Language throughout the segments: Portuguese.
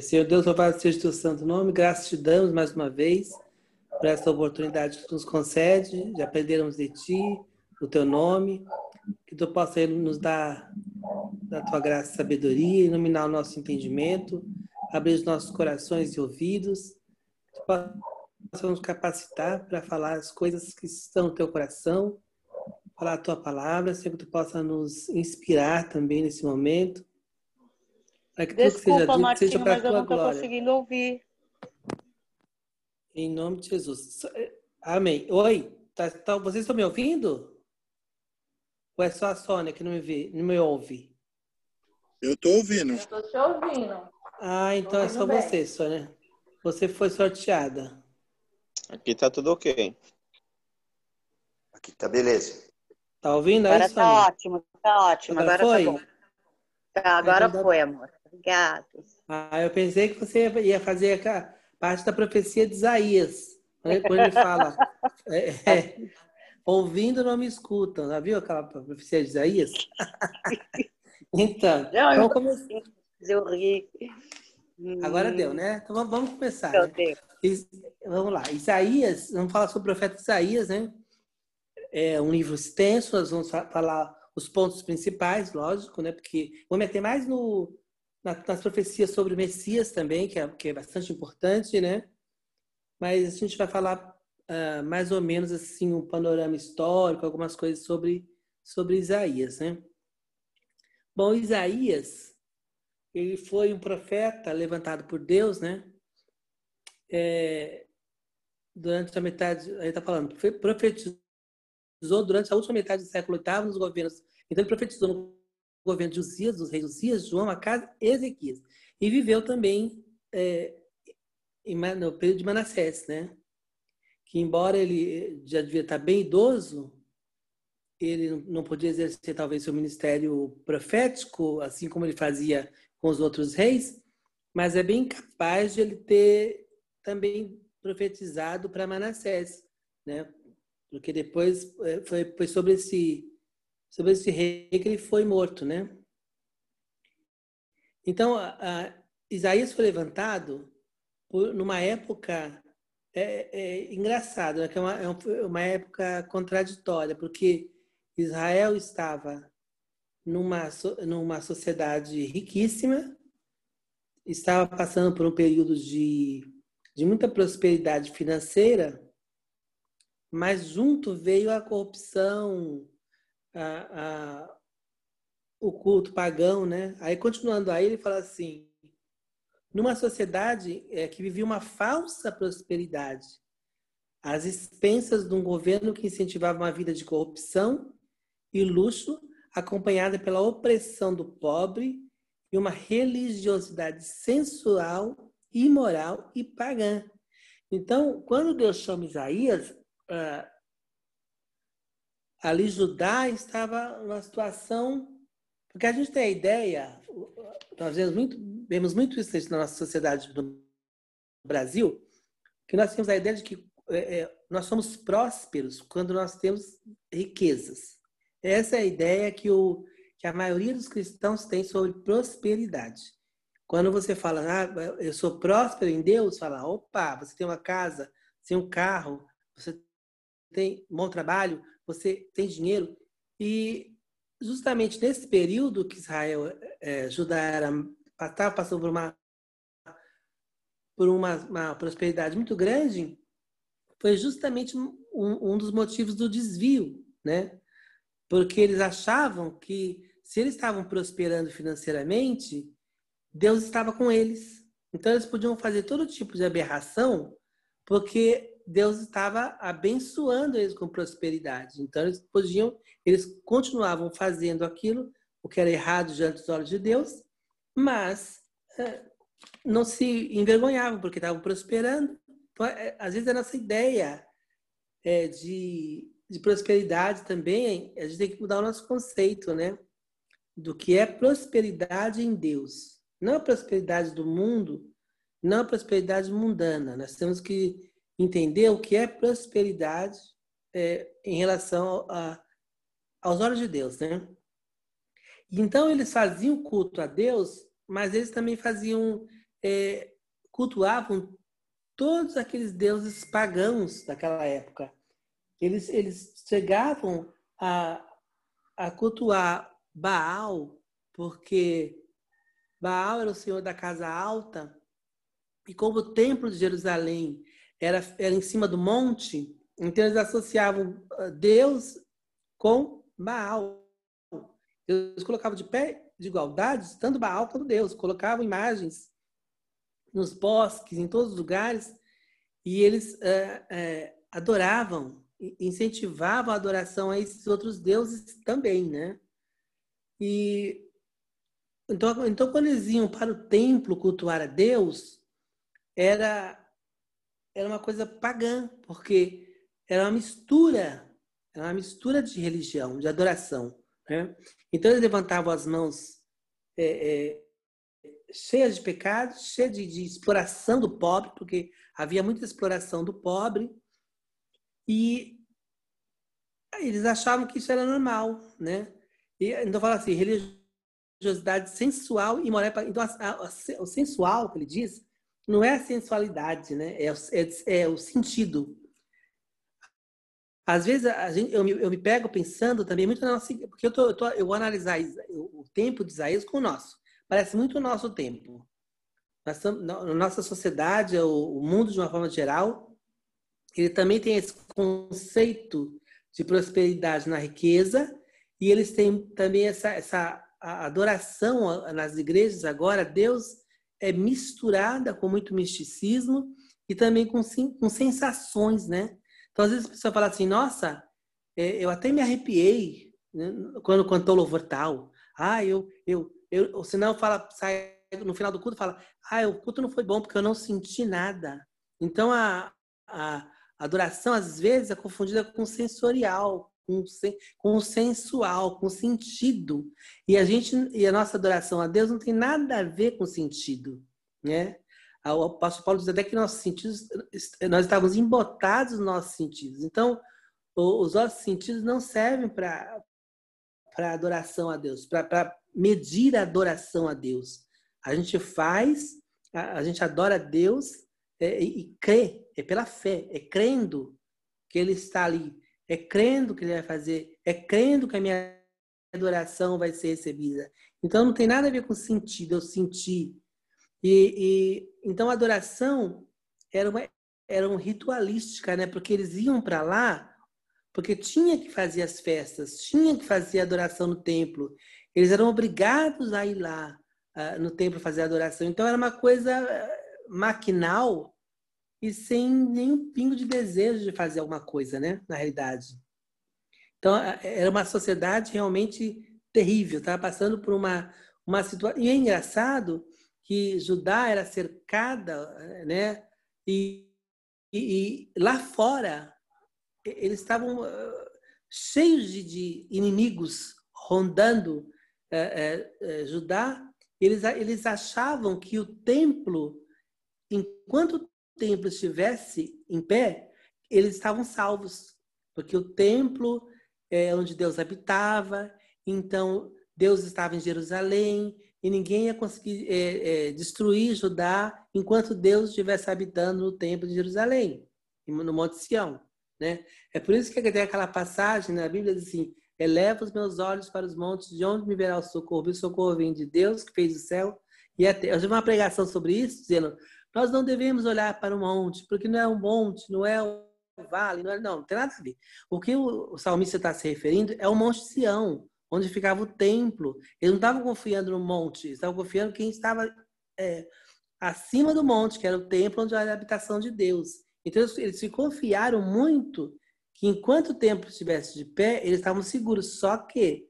Senhor Deus, louvado seja o teu santo nome, graças te damos mais uma vez por essa oportunidade que tu nos concede de aprendermos de ti, o teu nome, que tu possa nos dar da tua graça e sabedoria, iluminar o nosso entendimento, abrir os nossos corações e ouvidos, que tu possa nos capacitar para falar as coisas que estão no teu coração, falar a tua palavra, Senhor, que tu possa nos inspirar também nesse momento, para que Desculpa, que seja dito Martinho, seja para a tua glória. mas eu não estou conseguindo ouvir. Em nome de Jesus. Amém. Oi, tá, tá, vocês estão me ouvindo? Ou é só a Sônia que não me, vê, não me ouve? Eu estou ouvindo. Eu estou te ouvindo. Ah, então é só bem. você, Sônia. Você foi sorteada. Aqui tá tudo ok. Aqui tá beleza. Tá ouvindo aí, Agora tá Sônia? tá ótimo, tá ótimo. Agora, Agora foi? Tá, bom. tá agora então, foi, amor. Obrigada. Ah, eu pensei que você ia fazer a parte da profecia de Isaías. Né? Quando ele fala, é, é, ouvindo não me escutam. Já viu aquela profecia de Isaías? então, não, vamos começar. Eu ri. Agora deu, né? Então vamos começar. Né? Vamos lá. Isaías, vamos falar sobre o profeta Isaías, né? É um livro extenso, nós vamos falar os pontos principais, lógico, né? Porque vou meter mais no, nas profecias sobre o Messias também, que é, que é bastante importante, né? Mas a gente vai falar uh, mais ou menos assim um panorama histórico, algumas coisas sobre sobre Isaías, né? Bom, Isaías ele foi um profeta levantado por Deus, né? É, durante a metade, ele está falando, profetizou durante a última metade do século VIII nos governos. Então ele profetizou no governo de Uzias, dos reis Uzias, João, Acas e Ezequias. E viveu também é, no período de Manassés, né? Que embora ele já devia estar bem idoso, ele não podia exercer talvez seu ministério profético, assim como ele fazia com os outros reis, mas é bem capaz de ele ter também profetizado para Manassés, né? Porque depois é, foi, foi sobre esse sobre esse rei que ele foi morto, né? Então, a, a Isaías foi levantado por, numa época é, é engraçado, né? que é uma, é uma época contraditória, porque Israel estava numa, numa sociedade riquíssima, estava passando por um período de, de muita prosperidade financeira, mas junto veio a corrupção, a, a, o culto pagão, né? Aí, continuando aí, ele fala assim, numa sociedade é, que vivia uma falsa prosperidade, às expensas de um governo que incentivava uma vida de corrupção e luxo, acompanhada pela opressão do pobre e uma religiosidade sensual, imoral e pagã. Então, quando Deus chama Isaías, ah, ali Judá estava numa situação. Porque a gente tem a ideia, nós vemos muito, vemos muito isso na nossa sociedade no Brasil, que nós temos a ideia de que é, é, nós somos prósperos quando nós temos riquezas. Essa é a ideia que, o, que a maioria dos cristãos tem sobre prosperidade. Quando você fala, ah, eu sou próspero em Deus, fala, opa, você tem uma casa, você tem um carro, você tem bom trabalho, você tem dinheiro. E justamente nesse período que Israel, é, Judá era, estava passando por uma por uma, uma, prosperidade muito grande, foi justamente um, um dos motivos do desvio, né? Porque eles achavam que se eles estavam prosperando financeiramente, Deus estava com eles. Então eles podiam fazer todo tipo de aberração, porque Deus estava abençoando eles com prosperidade. Então eles podiam, eles continuavam fazendo aquilo, o que era errado diante dos olhos de Deus, mas é, não se envergonhavam porque estavam prosperando. Então, é, às vezes a nossa ideia é, de, de prosperidade também, a gente tem que mudar o nosso conceito, né? Do que é prosperidade em Deus. Não a prosperidade do mundo, não a prosperidade mundana. Nós temos que entender o que é prosperidade é, em relação a, aos olhos de Deus, né? Então eles faziam culto a Deus, mas eles também faziam é, cultuavam todos aqueles deuses pagãos daquela época. Eles, eles chegavam a, a cultuar Baal, porque Baal era o senhor da casa alta, e como o templo de Jerusalém era, era em cima do monte, então eles associavam ah, Deus com Baal. Eles colocavam de pé de igualdade, tanto Baal quanto Deus. Colocavam imagens nos bosques, em todos os lugares, e eles é, é, adoravam, incentivavam a adoração a esses outros deuses também, né? E então, então quando eles iam para o templo cultuar a Deus, era era uma coisa pagã, porque era uma mistura, era uma mistura de religião, de adoração. Né? Então eles levantavam as mãos é, é, cheias de pecados, cheias de, de, exploração do pobre, porque havia muita exploração do pobre, e eles achavam que isso era normal, né? E, então fala assim, religiosidade sensual e moral. Então a, a, a, o sensual que ele diz não é a sensualidade, né? É, é, é o sentido. Às vezes a gente, eu, me, eu me pego pensando também muito na nossa. Porque eu, tô, eu, tô, eu vou analisar o tempo de Isaías com o nosso. Parece muito o nosso tempo. Nós, na nossa sociedade, o, o mundo de uma forma geral, ele também tem esse conceito de prosperidade na riqueza e eles têm também essa, essa adoração nas igrejas agora. Deus é misturada com muito misticismo e também com, com sensações, né? Então, às vezes a pessoa fala assim, nossa, é, eu até me arrepiei né, quando cantou louvor tal. Ah, eu, eu, eu, ou senão fala, sai no final do culto fala, ah, o culto não foi bom porque eu não senti nada. Então, a, a adoração, às vezes, é confundida com sensorial, com, com sentido. E a gente e a nossa adoração a Deus não tem nada a ver com sentido, né? O apóstolo Paulo diz até que nossos sentidos, nós estávamos embotados nos nossos sentidos. Então, os nossos sentidos não servem para para adoração a Deus, para medir a adoração a Deus. A gente faz, a, a gente adora a Deus é, e crê, é pela fé, é crendo que Ele está ali é crendo que ele vai fazer, é crendo que a minha adoração vai ser recebida. Então não tem nada a ver com sentido, eu senti. E, e então a adoração era uma era um ritualística, né? Porque eles iam para lá porque tinha que fazer as festas, tinha que fazer a adoração no templo. Eles eram obrigados a ir lá uh, no templo fazer a adoração. Então era uma coisa uh, maquinal e sem nenhum pingo de desejo de fazer alguma coisa, né? Na realidade. Então, era uma sociedade realmente terrível, estava passando por uma, uma situação. E é engraçado que Judá era cercada, né? E, e, e lá fora, eles estavam uh, cheios de, de, inimigos rondando uh, uh, Judá. Eles, eles achavam que o templo, enquanto templo estivesse em pé, eles estavam salvos, porque o templo é onde Deus habitava, então Deus estava em Jerusalém e ninguém ia conseguir é, é, destruir Judá enquanto Deus estivesse habitando no templo de Jerusalém, no Monte Sião. Né? É por isso que tem aquela passagem na Bíblia diz assim: eleva os meus olhos para os montes, de onde me verá o socorro? O socorro vem de Deus que fez o céu e a terra. Eu tive uma pregação sobre isso, dizendo nós não devemos olhar para o monte, porque não é um monte, não é o vale, não, é, não, não tem nada a ver. O que o, salmista está se referindo é o Monte Sião, onde ficava o templo. Eles não estavam confiando no monte, estavam confiando em quem estava é, acima do monte, que era o templo onde era a habitação de Deus. Então eles se confiaram muito que enquanto o templo estivesse de pé, eles estavam seguros. Só que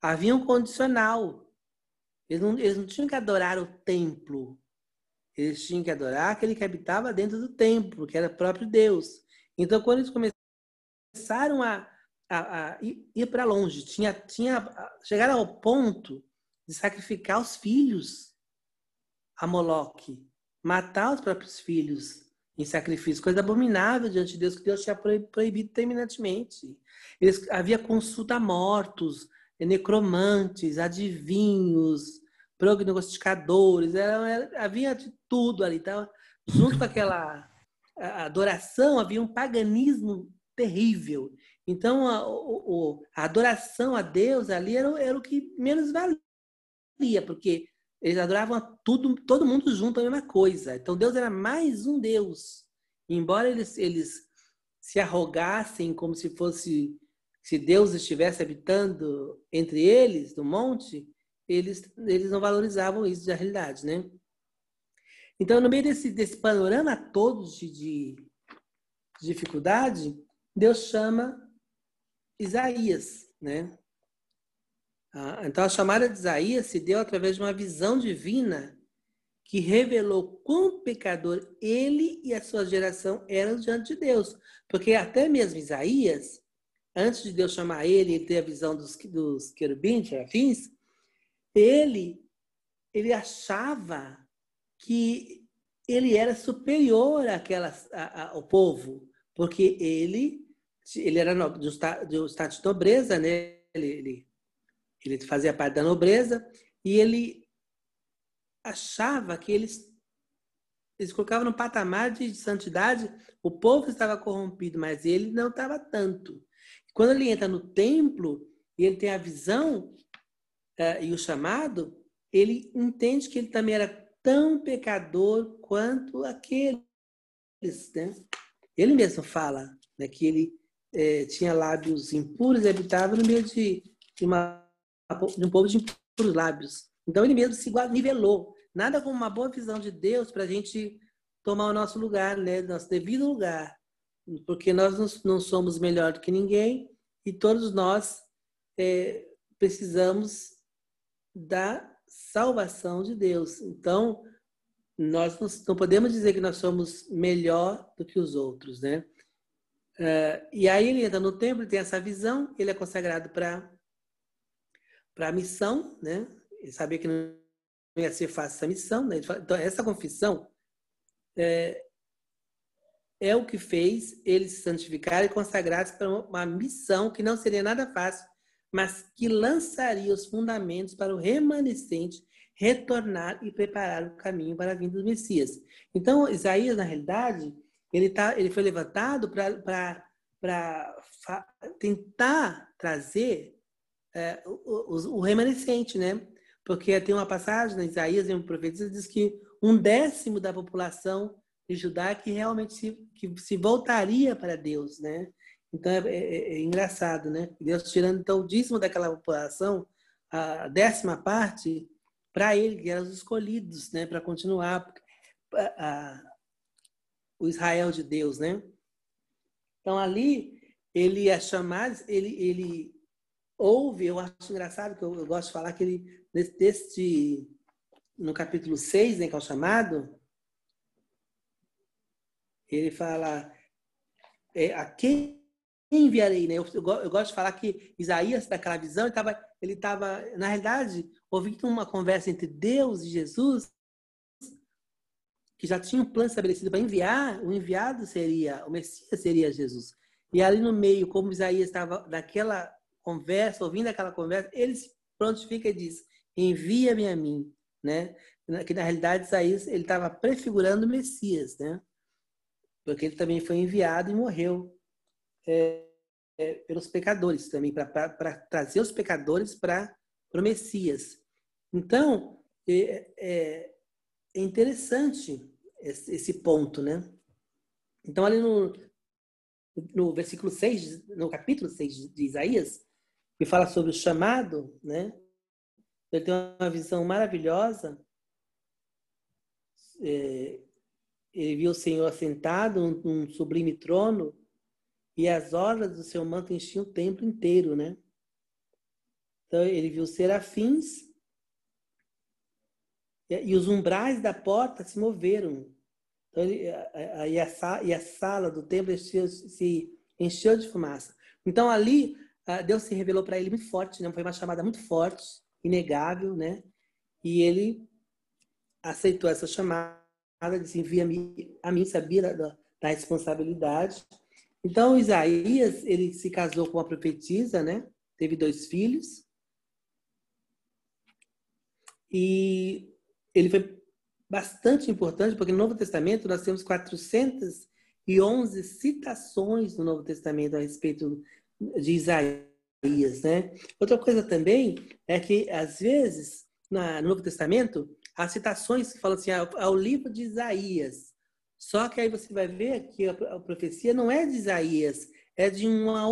havia um condicional. Eles não, eles não tinham que adorar o templo. Eles tinham que adorar aquele que habitava dentro do templo, que era o próprio Deus. Então, quando eles começaram a, a, a ir para longe, tinha, tinha, chegaram ao ponto de sacrificar os filhos a Moloque, matar os próprios filhos em sacrifício, coisa abominável diante de Deus, que Deus tinha proibido terminantemente. Eles, havia consulta a mortos, necromantes, adivinhos, prognosticadores, era, era, havia de tudo ali. Então, junto com aquela adoração, havia um paganismo terrível. Então, a, a, adoração a Deus ali era, era, o que menos valia, porque eles adoravam tudo, todo mundo junto a mesma coisa. Então, Deus era mais um Deus. embora eles, eles se arrogassem como se fosse se Deus estivesse habitando entre eles, no monte, eles, eles não valorizavam isso da realidade, né? Então, no meio desse, desse panorama todo de, de dificuldade, Deus chama Isaías, né? Ah, então, a chamada de Isaías se deu através de uma visão divina que revelou quão pecador ele e a sua geração eram diante de Deus. Porque até mesmo Isaías, antes de Deus chamar ele e ter a visão dos, dos querubins, serafins, ele, ele achava que ele era superior àquela, a, a, ao povo, porque ele, ele era no, do, do status de nobreza, né? Ele, ele, ele fazia parte da nobreza e ele achava que eles eles colocavam no patamar de santidade, o povo estava corrompido, mas ele não estava tanto. Quando ele entra no templo e ele tem a visão uh, e o chamado, ele entende que ele também era tão pecador quanto aqueles. Né? Ele mesmo fala né, que ele eh, tinha lábios impuros e habitava no meio de, de, uma, de um povo de impuros lábios. Então ele mesmo se nivelou. Nada como uma boa visão de Deus para a gente tomar o nosso lugar, né? nosso devido lugar. Porque nós não somos melhor do que ninguém e todos nós é, precisamos da salvação de Deus. Então, nós não podemos dizer que nós somos melhor do que os outros, né? Uh, e aí ele entra no templo, tem essa visão, ele é consagrado para para a missão, né? Ele sabia que não ia ser fácil essa missão, né? Então essa confissão é, é o que fez eles se santificarem e consagrarem para uma missão que não seria nada fácil, mas que lançaria os fundamentos para o remanescente retornar e preparar o caminho para a vinda do Messias. Então, Isaías, na realidade, ele, tá, ele foi levantado para tentar trazer é, o, o, o, remanescente, né? Porque tem uma passagem na Isaías, em um profeta, diz que um décimo da população de Judá que realmente se, que se voltaria para Deus, né? Então é, é, é, engraçado, né? Deus tirando então o dízimo daquela população, a décima parte, para ele, que eram os escolhidos, né? Para continuar a, a, o Israel de Deus, né? Então ali ele é chamado, ele, ele ouve, eu acho engraçado, que eu, eu gosto de falar que ele, deste, no capítulo 6, né, que é o chamado, ele fala, é, a quem enviarei, né? Eu, eu, eu, gosto de falar que Isaías, daquela visão, ele estava, na realidade, ouvindo uma conversa entre Deus e Jesus, que já tinha um plano estabelecido para enviar, o enviado seria, o Messias seria Jesus. E ali no meio, como Isaías estava naquela conversa, ouvindo aquela conversa, ele se prontifica e diz: envia-me a mim, né? Que na realidade Isaías ele estava prefigurando o Messias, né? porque ele também foi enviado e morreu é, é, pelos pecadores também, para trazer os pecadores para o Messias. Então, é, é, é interessante esse, esse, ponto, né? Então, ali no, no versículo 6, no capítulo 6 de Isaías, que fala sobre o chamado, né? Ele tem uma visão maravilhosa é, ele viu o Senhor assentado num sublime trono e as orlas do seu manto enchiam o templo inteiro, né? Então ele viu serafins e os umbrais da porta se moveram. Então, ele, e, a, e a sala do templo encheu, se encheu de fumaça. Então ali Deus se revelou para ele muito forte, né? Foi uma chamada muito forte, inegável, né? E ele aceitou essa chamada disse, envia-me a mim, sabia da, da, responsabilidade. Então, Isaías, ele se casou com uma profetisa, né? Teve dois filhos. E ele foi bastante importante, porque no Novo Testamento nós temos 411 citações no Novo Testamento a respeito de Isaías, né? Outra coisa também é que, às vezes, no Novo Testamento, há citações que falam assim, ao, ah, ao livro de Isaías. Só que aí você vai ver que a, a profecia não é de Isaías, é de, uma,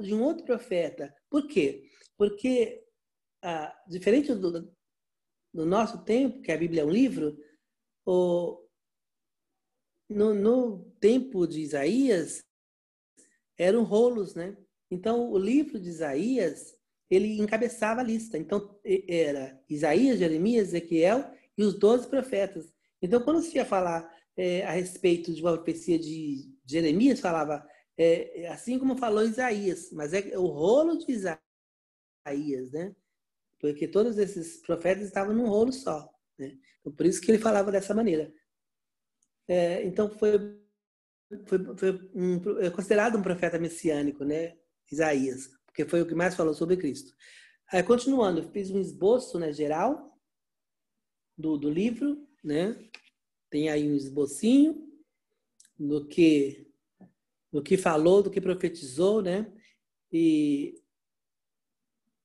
de um outro profeta. Por quê? Porque, ah, diferente do, do nosso tempo, que a Bíblia é um livro, o, no, no tempo de Isaías, eram rolos, né? Então, o livro de Isaías, ele encabeçava a lista. Então, era Isaías, Jeremias, Ezequiel e os doze profetas. Então, quando se ia falar é, a respeito de uma profecia de Jeremias, falava é, assim como falou Isaías, mas é o rolo de Isaías, né? Porque todos esses profetas estavam num rolo só. Né? Então, por isso que ele falava dessa maneira. É, então, foi, foi, foi um, é considerado um profeta messiânico, né? Isaías, porque foi o que mais falou sobre Cristo. Aí, continuando, eu fiz um esboço né, geral do, do livro, né? Tem aí um esbocinho do que do que falou, do que profetizou, né? E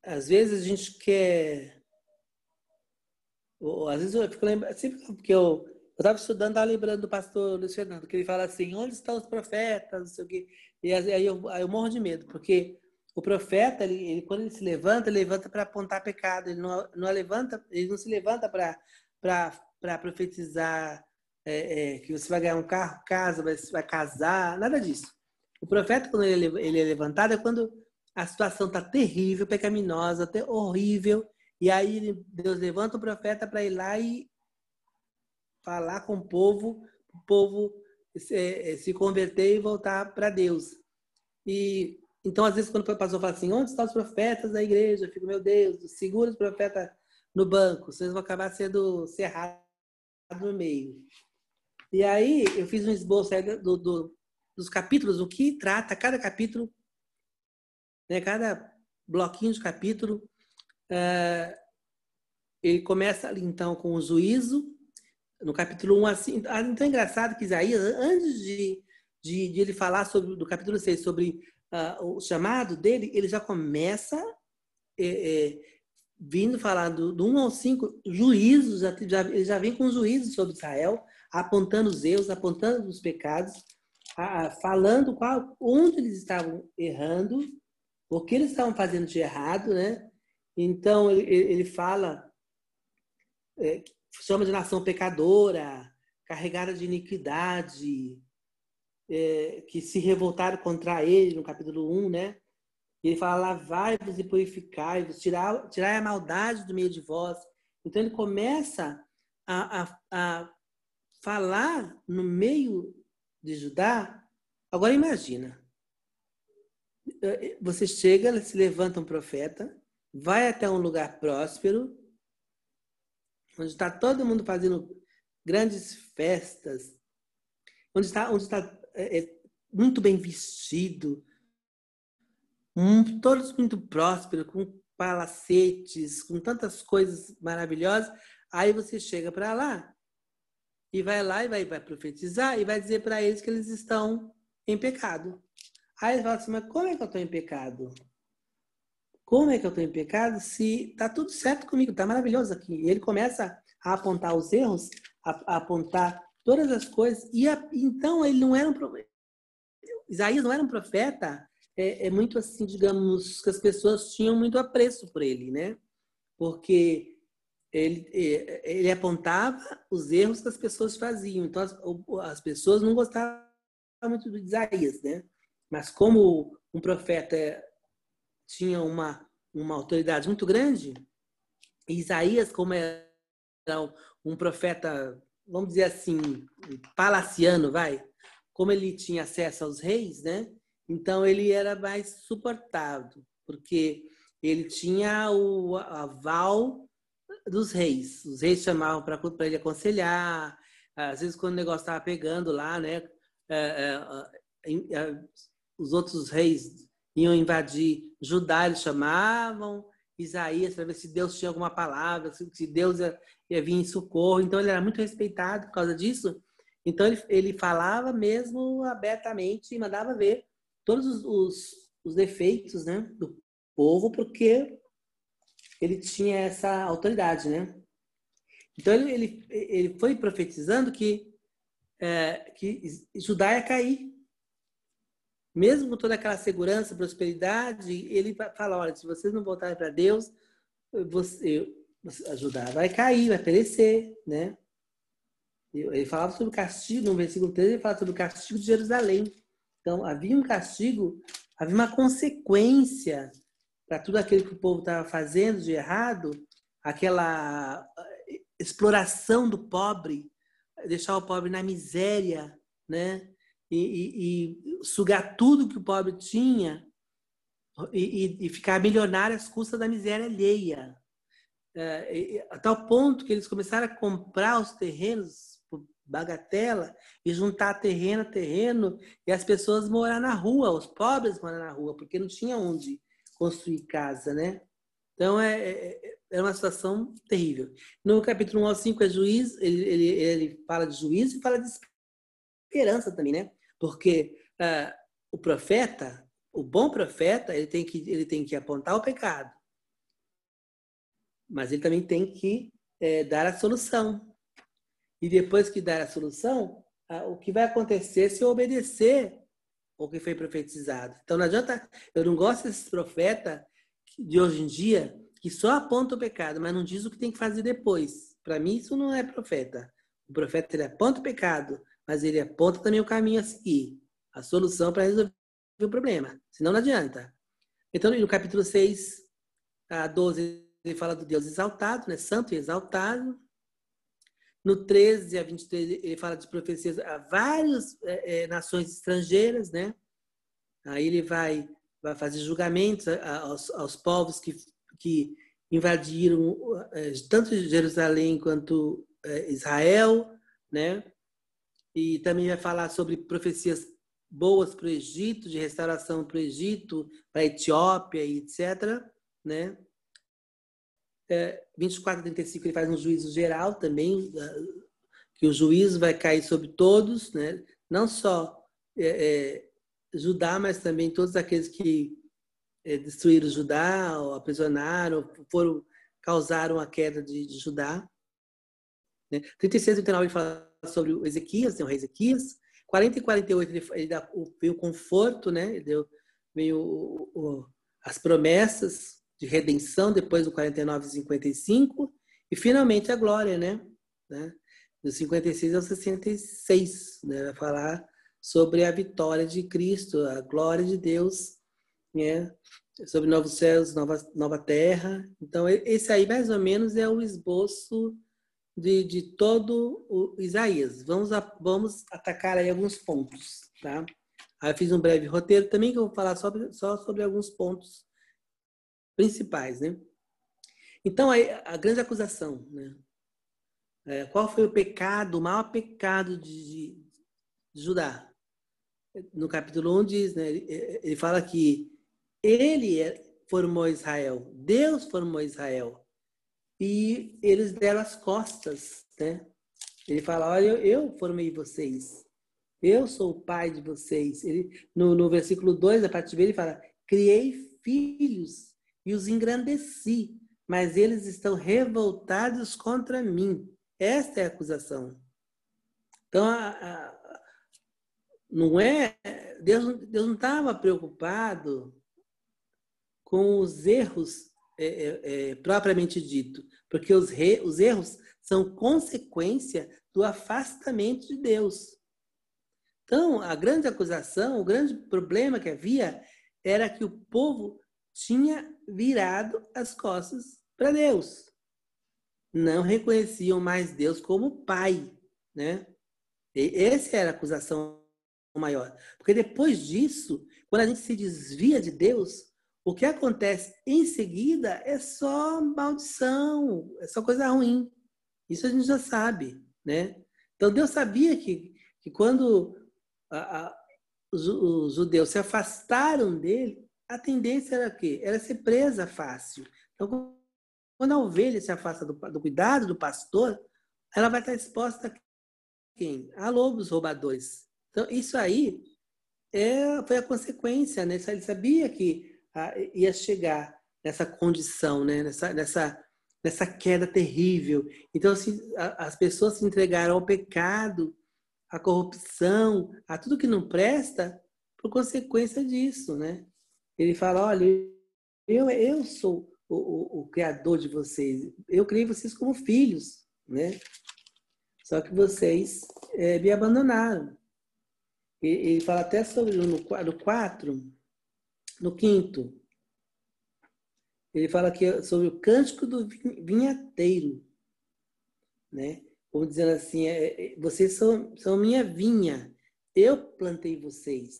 às vezes a gente quer ou, às vezes eu fico lembrando, sempre porque eu estava estudando, estava lembrando do pastor Luiz Fernando, que ele fala assim, onde estão os profetas, não sei o quê. E aí eu, aí eu morro de medo, porque o profeta, ele, ele quando ele se levanta, ele levanta para apontar pecado, ele não, não levanta, ele não se levanta para profetizar é, é, que você vai ganhar um carro, casa, vai, vai casar, nada disso. O profeta, quando ele, ele é levantado, é quando a situação está terrível, pecaminosa, até horrível, e aí Deus levanta o profeta para ir lá e falar com o povo, o povo se, é, se converter e voltar para Deus. E então, às vezes, quando o pastor fala assim, onde estão os profetas da igreja? Eu fico, meu Deus, segura os profetas no banco, vocês vão acabar sendo cerrados no meio. E aí, eu fiz um esboço do, do, dos capítulos, o que trata cada capítulo, né, cada bloquinho de capítulo. Uh, ele começa ali, então, com o juízo, no capítulo 1, assim. Ah, então é engraçado que Isaías, antes de, de, de ele falar sobre, do capítulo 6 sobre uh, o chamado dele, ele já começa é, é, vindo falar do, do 1 ao 5, juízos, já, já, ele já vem com juízos sobre Israel, apontando os erros, apontando os pecados, falando qual, onde eles estavam errando, o que eles estavam fazendo de errado, né? Então, ele, ele fala, é, chama de nação pecadora, carregada de iniquidade, é, que se revoltaram contra ele, no capítulo 1, né? Ele fala, lavai-vos e purificai-vos, tirai, tirai a maldade do meio de vós. Então, ele começa a, a, a falar no meio de Judá. Agora, imagina. Você chega, se levanta um profeta, vai até um lugar próspero, onde está todo mundo fazendo grandes festas, onde está, onde está é, é, muito bem vestido, um, todos muito prósperos, com palacetes, com tantas coisas maravilhosas. Aí você chega para lá e vai lá e vai, vai profetizar e vai dizer para eles que eles estão em pecado. Aí eles falam assim, mas como é que eu estou em pecado? Como é que eu estou em pecado se está tudo certo comigo, está maravilhoso aqui. E ele começa a apontar os erros, a, a apontar todas as coisas. E a, então ele não era um. Isaías não era um profeta, é, é, muito assim, digamos, que as pessoas tinham muito apreço por ele, né? Porque ele, ele apontava os erros que as pessoas faziam. Então as, as pessoas não gostavam muito de Isaías, né? Mas como um profeta tinha uma, uma autoridade muito grande, Isaías, como era um profeta vamos dizer assim, palaciano, vai, como ele tinha acesso aos reis, né? Então ele era mais suportado, porque ele tinha o aval dos reis. Os reis chamavam para ele aconselhar. Às vezes, quando o negócio estava pegando lá, né? É, é, os outros reis iam invadir Judá, eles chamavam. Isaías para ver se Deus tinha alguma palavra, se Deus ia, ia vir em socorro. Então ele era muito respeitado por causa disso. Então ele, ele falava mesmo abertamente e mandava ver todos os, os, os defeitos né, do povo, porque ele tinha essa autoridade, né? Então ele, ele, ele foi profetizando que, é, que Judá ia cair. Mesmo com toda aquela segurança, prosperidade, ele fala, olha, se vocês não voltarem para Deus, você, você, Judá vai cair, vai perecer, né? Ele falava sobre o castigo, no versículo 13, ele fala sobre o castigo de Jerusalém. Então, havia um castigo, havia uma consequência para tudo aquilo que o povo estava fazendo de errado, aquela eh, exploração do pobre, deixar o pobre na miséria, né? E, e, e sugar tudo que o pobre tinha e, e, ficar milionário às custas da miséria alheia. É, a tal ponto que eles começaram a comprar os terrenos bagatela e juntar terreno a terreno e as pessoas morar na rua, os pobres morar na rua, porque não tinha onde construir casa, né? Então é, é, é uma situação terrível. No capítulo 1 ao 5 é juiz, ele, ele, ele fala de juízo e fala de esperança também, né? Porque uh, o profeta, o bom profeta, ele tem que ele tem que apontar o pecado, mas ele também tem que é, dar a solução e depois que dar a solução, o que vai acontecer se eu obedecer o que foi profetizado. Então não adianta, eu não gosto desses profetas de hoje em dia que só aponta o pecado, mas não diz o que tem que fazer depois. Para mim isso não é profeta. O profeta ele aponta o pecado, mas ele aponta também o caminho a seguir, a solução para resolver o problema. Senão não adianta. Então no capítulo 6 a 12 ele fala do Deus exaltado, né? Santo e exaltado. No 13 a 23, ele fala de profecias a várias é, é, nações estrangeiras, né? Aí ele vai, vai fazer julgamentos aos, aos povos que, que invadiram é, tanto Jerusalém quanto é, Israel, né? E também vai falar sobre profecias boas para o Egito, de restauração para o Egito, para a Etiópia e etc. Né? É, 24 a 35 ele faz um juízo geral também, que o juízo vai cair sobre todos, né? não só é, é, Judá, mas também todos aqueles que é, destruíram Judá, ou aprisionaram, foram, causaram a queda de, de Judá. Né? 36 e 39 ele fala sobre o Ezequias, né, o rei Ezequias. 40 e 48 ele, ele dá, veio o conforto, né? ele deu, veio o, o, as promessas de redenção depois do 49 e 55 e finalmente a glória, né? né? Do 56 ao 66, né? Vai falar sobre a vitória de Cristo, a glória de Deus, né? Sobre novos céus, nova, nova terra. Então, esse aí mais ou menos é o esboço de, de todo o Isaías. Vamos, a, vamos atacar aí alguns pontos, tá? Aí eu fiz um breve roteiro também que eu vou falar só sobre alguns pontos principais, né? Então, a, grande acusação, né? É, qual foi o pecado, o maior pecado de, de Judá? No capítulo 1 diz, né? Ele, ele fala que ele é, formou Israel, Deus formou Israel. E eles deram as costas, né? Ele fala, olha, eu, eu formei vocês. Eu sou o pai de vocês. Ele, no, no versículo 2, a partir dele, ele fala, criei filhos e os engrandeci, mas eles estão revoltados contra mim. Esta é a acusação. Então, a, a, não é. Deus, Deus não estava preocupado com os erros é, é, é, propriamente dito, porque os, re, os erros são consequência do afastamento de Deus. Então, a grande acusação, o grande problema que havia era que o povo tinha virado as costas para Deus. Não reconheciam mais Deus como pai, né? E essa era a acusação maior. Porque depois disso, quando a gente se desvia de Deus, o que acontece em seguida é só maldição, é só coisa ruim. Isso a gente já sabe, né? Então Deus sabia que, que quando a, a, os, os judeus se afastaram dele, a tendência era o quê? Era ser presa fácil. Então, quando a ovelha se afasta do, do cuidado do pastor, ela vai estar exposta a quem? A lobos roubadores. Então, isso aí é, foi a consequência, né? Ele sabia que ia chegar nessa condição, né? nessa, nessa, nessa queda terrível. Então, assim, as pessoas se entregaram ao pecado, à corrupção, a tudo que não presta, por consequência disso, né? Ele fala, olha, eu, eu sou o, o, o, criador de vocês. Eu criei vocês como filhos, né? Só que vocês é, me abandonaram. Ele fala até sobre no, 4, no quinto. Ele fala aqui sobre o cântico do vinhateiro, né? Como dizendo assim, é, é, vocês são, são minha vinha, eu plantei vocês.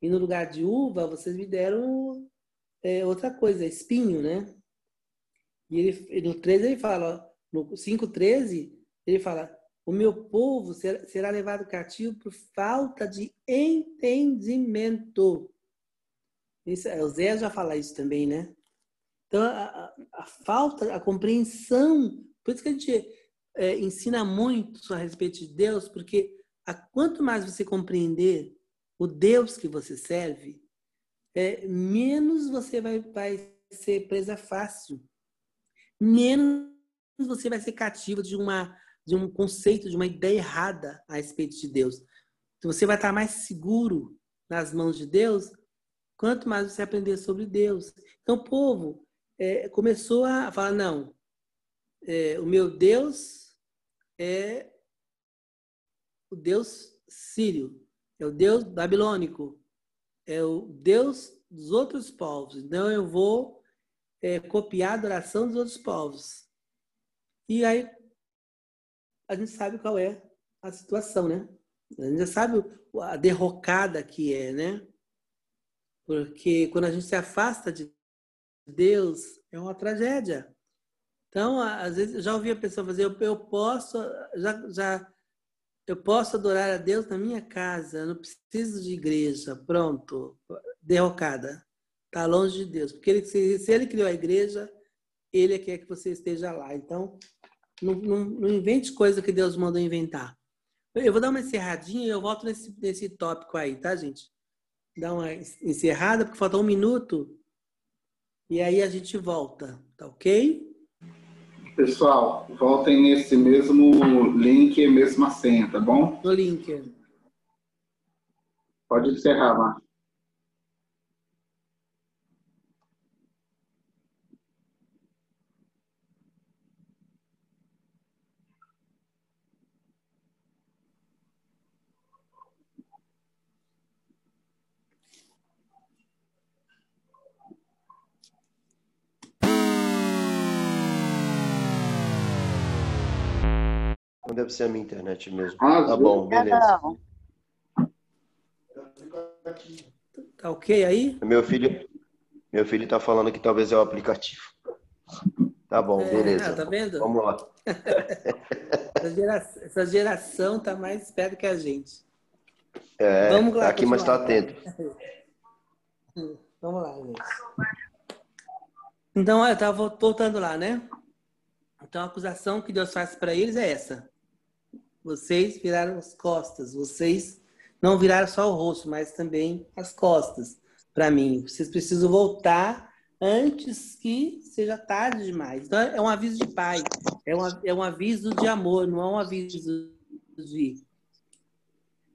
E no lugar de uva, vocês me deram é, outra coisa, espinho, né? E ele, no 13 ele fala, no 5,13, ele fala: O meu povo será levado cativo por falta de entendimento. Isso, o Zé já fala isso também, né? Então, a, a, a falta, a compreensão, por isso que a gente é, ensina muito a respeito de Deus, porque a, quanto mais você compreender o Deus que você serve, é, menos você vai, vai ser presa fácil menos você vai ser cativo de uma de um conceito, de uma ideia errada a respeito de Deus. Então, você vai estar mais seguro nas mãos de Deus quanto mais você aprender sobre Deus. Então, o povo é, começou a falar: não, é, o meu Deus é o Deus sírio, é o Deus babilônico, é o Deus dos outros povos. Então, eu vou é, copiar a adoração dos outros povos. E aí a gente sabe qual é a situação, né? A gente já sabe a derrocada que é, né? Porque quando a gente se afasta de Deus, é uma tragédia. Então, às vezes, eu já ouvi a pessoa fazer, eu, eu posso, já, já, eu posso adorar a Deus na minha casa, não preciso de igreja, pronto, derrocada. Está longe de Deus. Porque ele, se, se, ele criou a igreja, ele quer que você esteja lá. Então, não, não, não invente coisa que Deus mandou inventar. Eu vou dar uma encerradinha e eu volto nesse, nesse tópico aí, tá, gente? Dá uma encerrada, porque falta um minuto. E aí a gente volta, tá ok? Pessoal, voltem nesse mesmo link e mesma senha, tá bom? No link. Pode encerrar, Marcos. Deve ser a minha internet mesmo. Ah, tá bom, beleza. Tá ok aí? Meu filho, meu filho tá falando que talvez é o aplicativo. Tá bom, é, beleza. Tá vendo? Vamos lá. essa, geração, essa geração tá mais esperta que a gente. É, Vamos lá, tá aqui, mas tá atento. Vamos lá, gente. Então, eu tava voltando lá, né? Então, a acusação que Deus faz para eles é essa. Vocês viraram as costas. Vocês não viraram só o rosto, mas também as costas para mim. Vocês precisam voltar antes que seja tarde demais. Então, é um aviso de pai. É um, é um aviso de amor, não é um aviso de.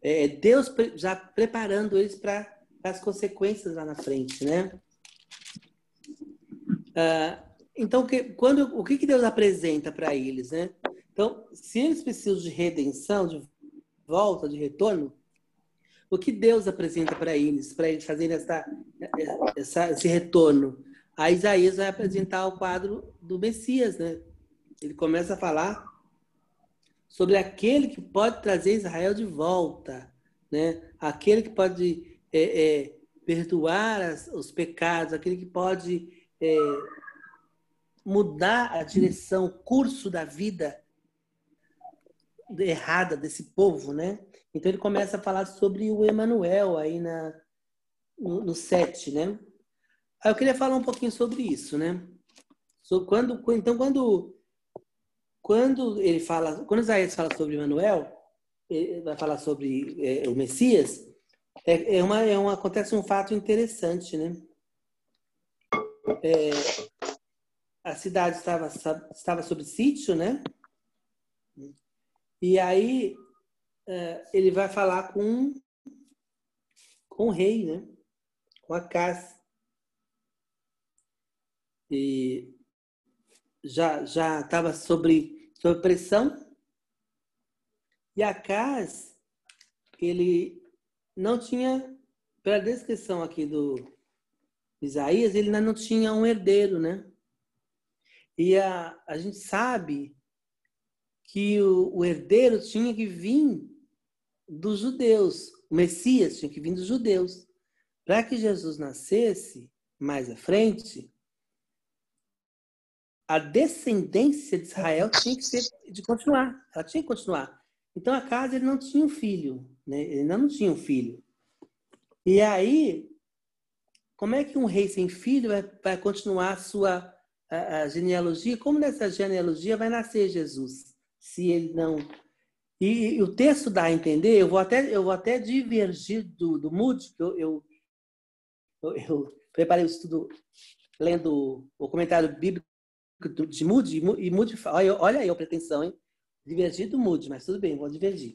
É Deus já preparando eles para as consequências lá na frente, né? Ah, então, que, quando, o que, que Deus apresenta para eles, né? Então, se eles precisam de redenção, de volta, de retorno, o que Deus apresenta para eles, para eles fazerem essa, essa, esse retorno? A Isaías vai apresentar o quadro do Messias, né? Ele começa a falar sobre aquele que pode trazer Israel de volta, né? Aquele que pode é, é, perdoar as, os pecados, aquele que pode é, mudar a direção, o curso da vida errada desse povo, né? Então ele começa a falar sobre o Emanuel aí na, no, no 7, né? Aí eu queria falar um pouquinho sobre isso, né? quando, então, quando, quando ele fala, quando Isaías fala sobre Manuel, ele vai falar sobre é, o Messias, é, é, uma, é acontece um fato interessante, né? É, a cidade estava, estava sob sítio, né? E aí é, ele vai falar com, com o rei, né? Com a casa. E já já estava sobre, sobre pressão. E Acas, ele não tinha, pela descrição aqui do Isaías, ele ainda não tinha um herdeiro, né? E a, a gente sabe que o, o herdeiro tinha que vir dos judeus, o Messias tinha que vir dos judeus. Para que Jesus nascesse mais à frente, a descendência de Israel tinha que ser de continuar, ela tinha que continuar. Então a casa ele não tinha um filho, né? Ele não tinha um filho. E aí, como é que um rei sem filho vai, vai continuar a sua a, a genealogia? Como nessa genealogia vai nascer Jesus? Se ele não e, e, o texto dá a entender, eu vou até, eu vou até divergir do, do Moody, eu, eu, eu, eu preparei o estudo lendo o comentário bíblico de Moody, e Moody, olha, olha aí a pretensão, hein? Divergir do Moody, mas tudo bem, vou divergir.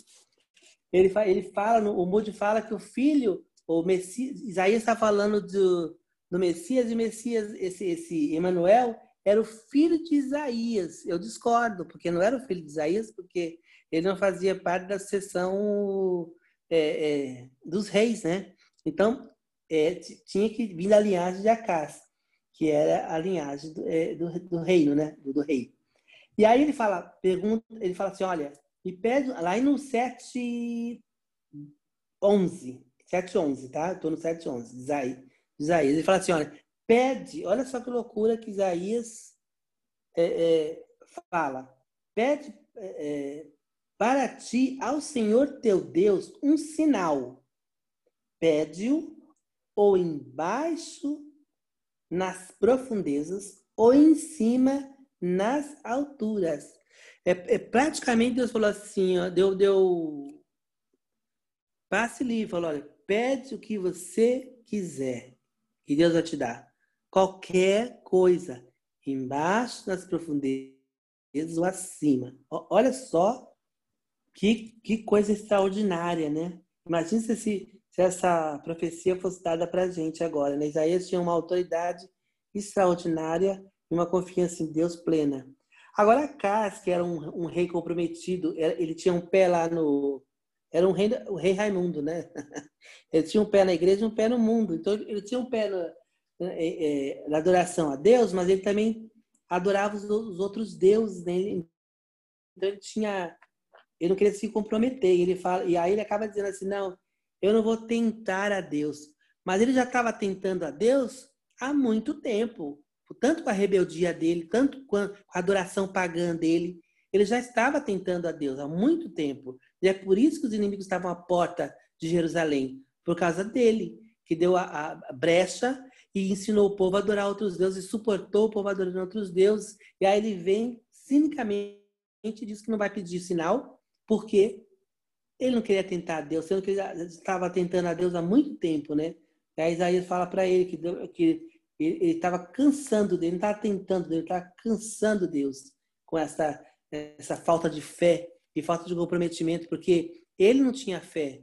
Ele, ele fala, o Moody fala que o filho, o Messias, Isaías está falando do, do Messias, e Messias, esse, esse Emanuel, era o filho de Isaías. Eu discordo, porque não era o filho de Isaías, porque ele não fazia parte da seção é, é, dos reis, né? Então, é, tinha que vir da linhagem de Acás, que era a linhagem do, é, do, do reino, né? Do, do, rei. E aí ele fala, pergunta, ele fala assim, olha, me pede, lá no 7, 11, 7, 11, tá? Estou no 7, 11, Isaías. Isaías. Ele fala assim, olha, pede, olha só que loucura que Isaías é, é, fala, pede é, para ti, ao Senhor teu Deus, um sinal. Pede-o ou embaixo nas profundezas ou em cima nas alturas. É, é praticamente Deus falou assim, ó, deu, deu passe livre, falou, olha, pede o que você quiser, que Deus vai te dar. Qualquer coisa, embaixo nas profundezas ou acima. Olha só que, que coisa extraordinária, né? Imagina se, se essa profecia fosse dada para a gente agora, né? Isaías tinha uma autoridade extraordinária e uma confiança em Deus plena. Agora, Acas, que era um, um, rei comprometido, ele tinha um pé lá no. Era um rei, o rei Raimundo, né? Ele tinha um pé na igreja e um pé no mundo. Então, ele tinha um pé na, é, é, na adoração a Deus, mas ele também adorava os, os outros deuses. Né? Então, ele tinha ele não queria se comprometer. E, ele fala, e aí ele acaba dizendo assim: não, eu não vou tentar a Deus. Mas ele já estava tentando a Deus há muito tempo. Tanto com a rebeldia dele, tanto com a adoração pagã dele. Ele já estava tentando a Deus há muito tempo. E é por isso que os inimigos estavam à porta de Jerusalém por causa dele, que deu a, a brecha e ensinou o povo a adorar outros deuses, e suportou o povo adorando outros deuses. E aí ele vem cinicamente e diz que não vai pedir sinal, porque ele não queria tentar a Deus, sendo que ele estava tentando a Deus há muito tempo, né? E aí Isaías fala para ele que, que ele estava cansando dele, não estava tentando dele, estava cansando Deus com essa, essa falta de fé e falta de comprometimento, porque ele não tinha fé.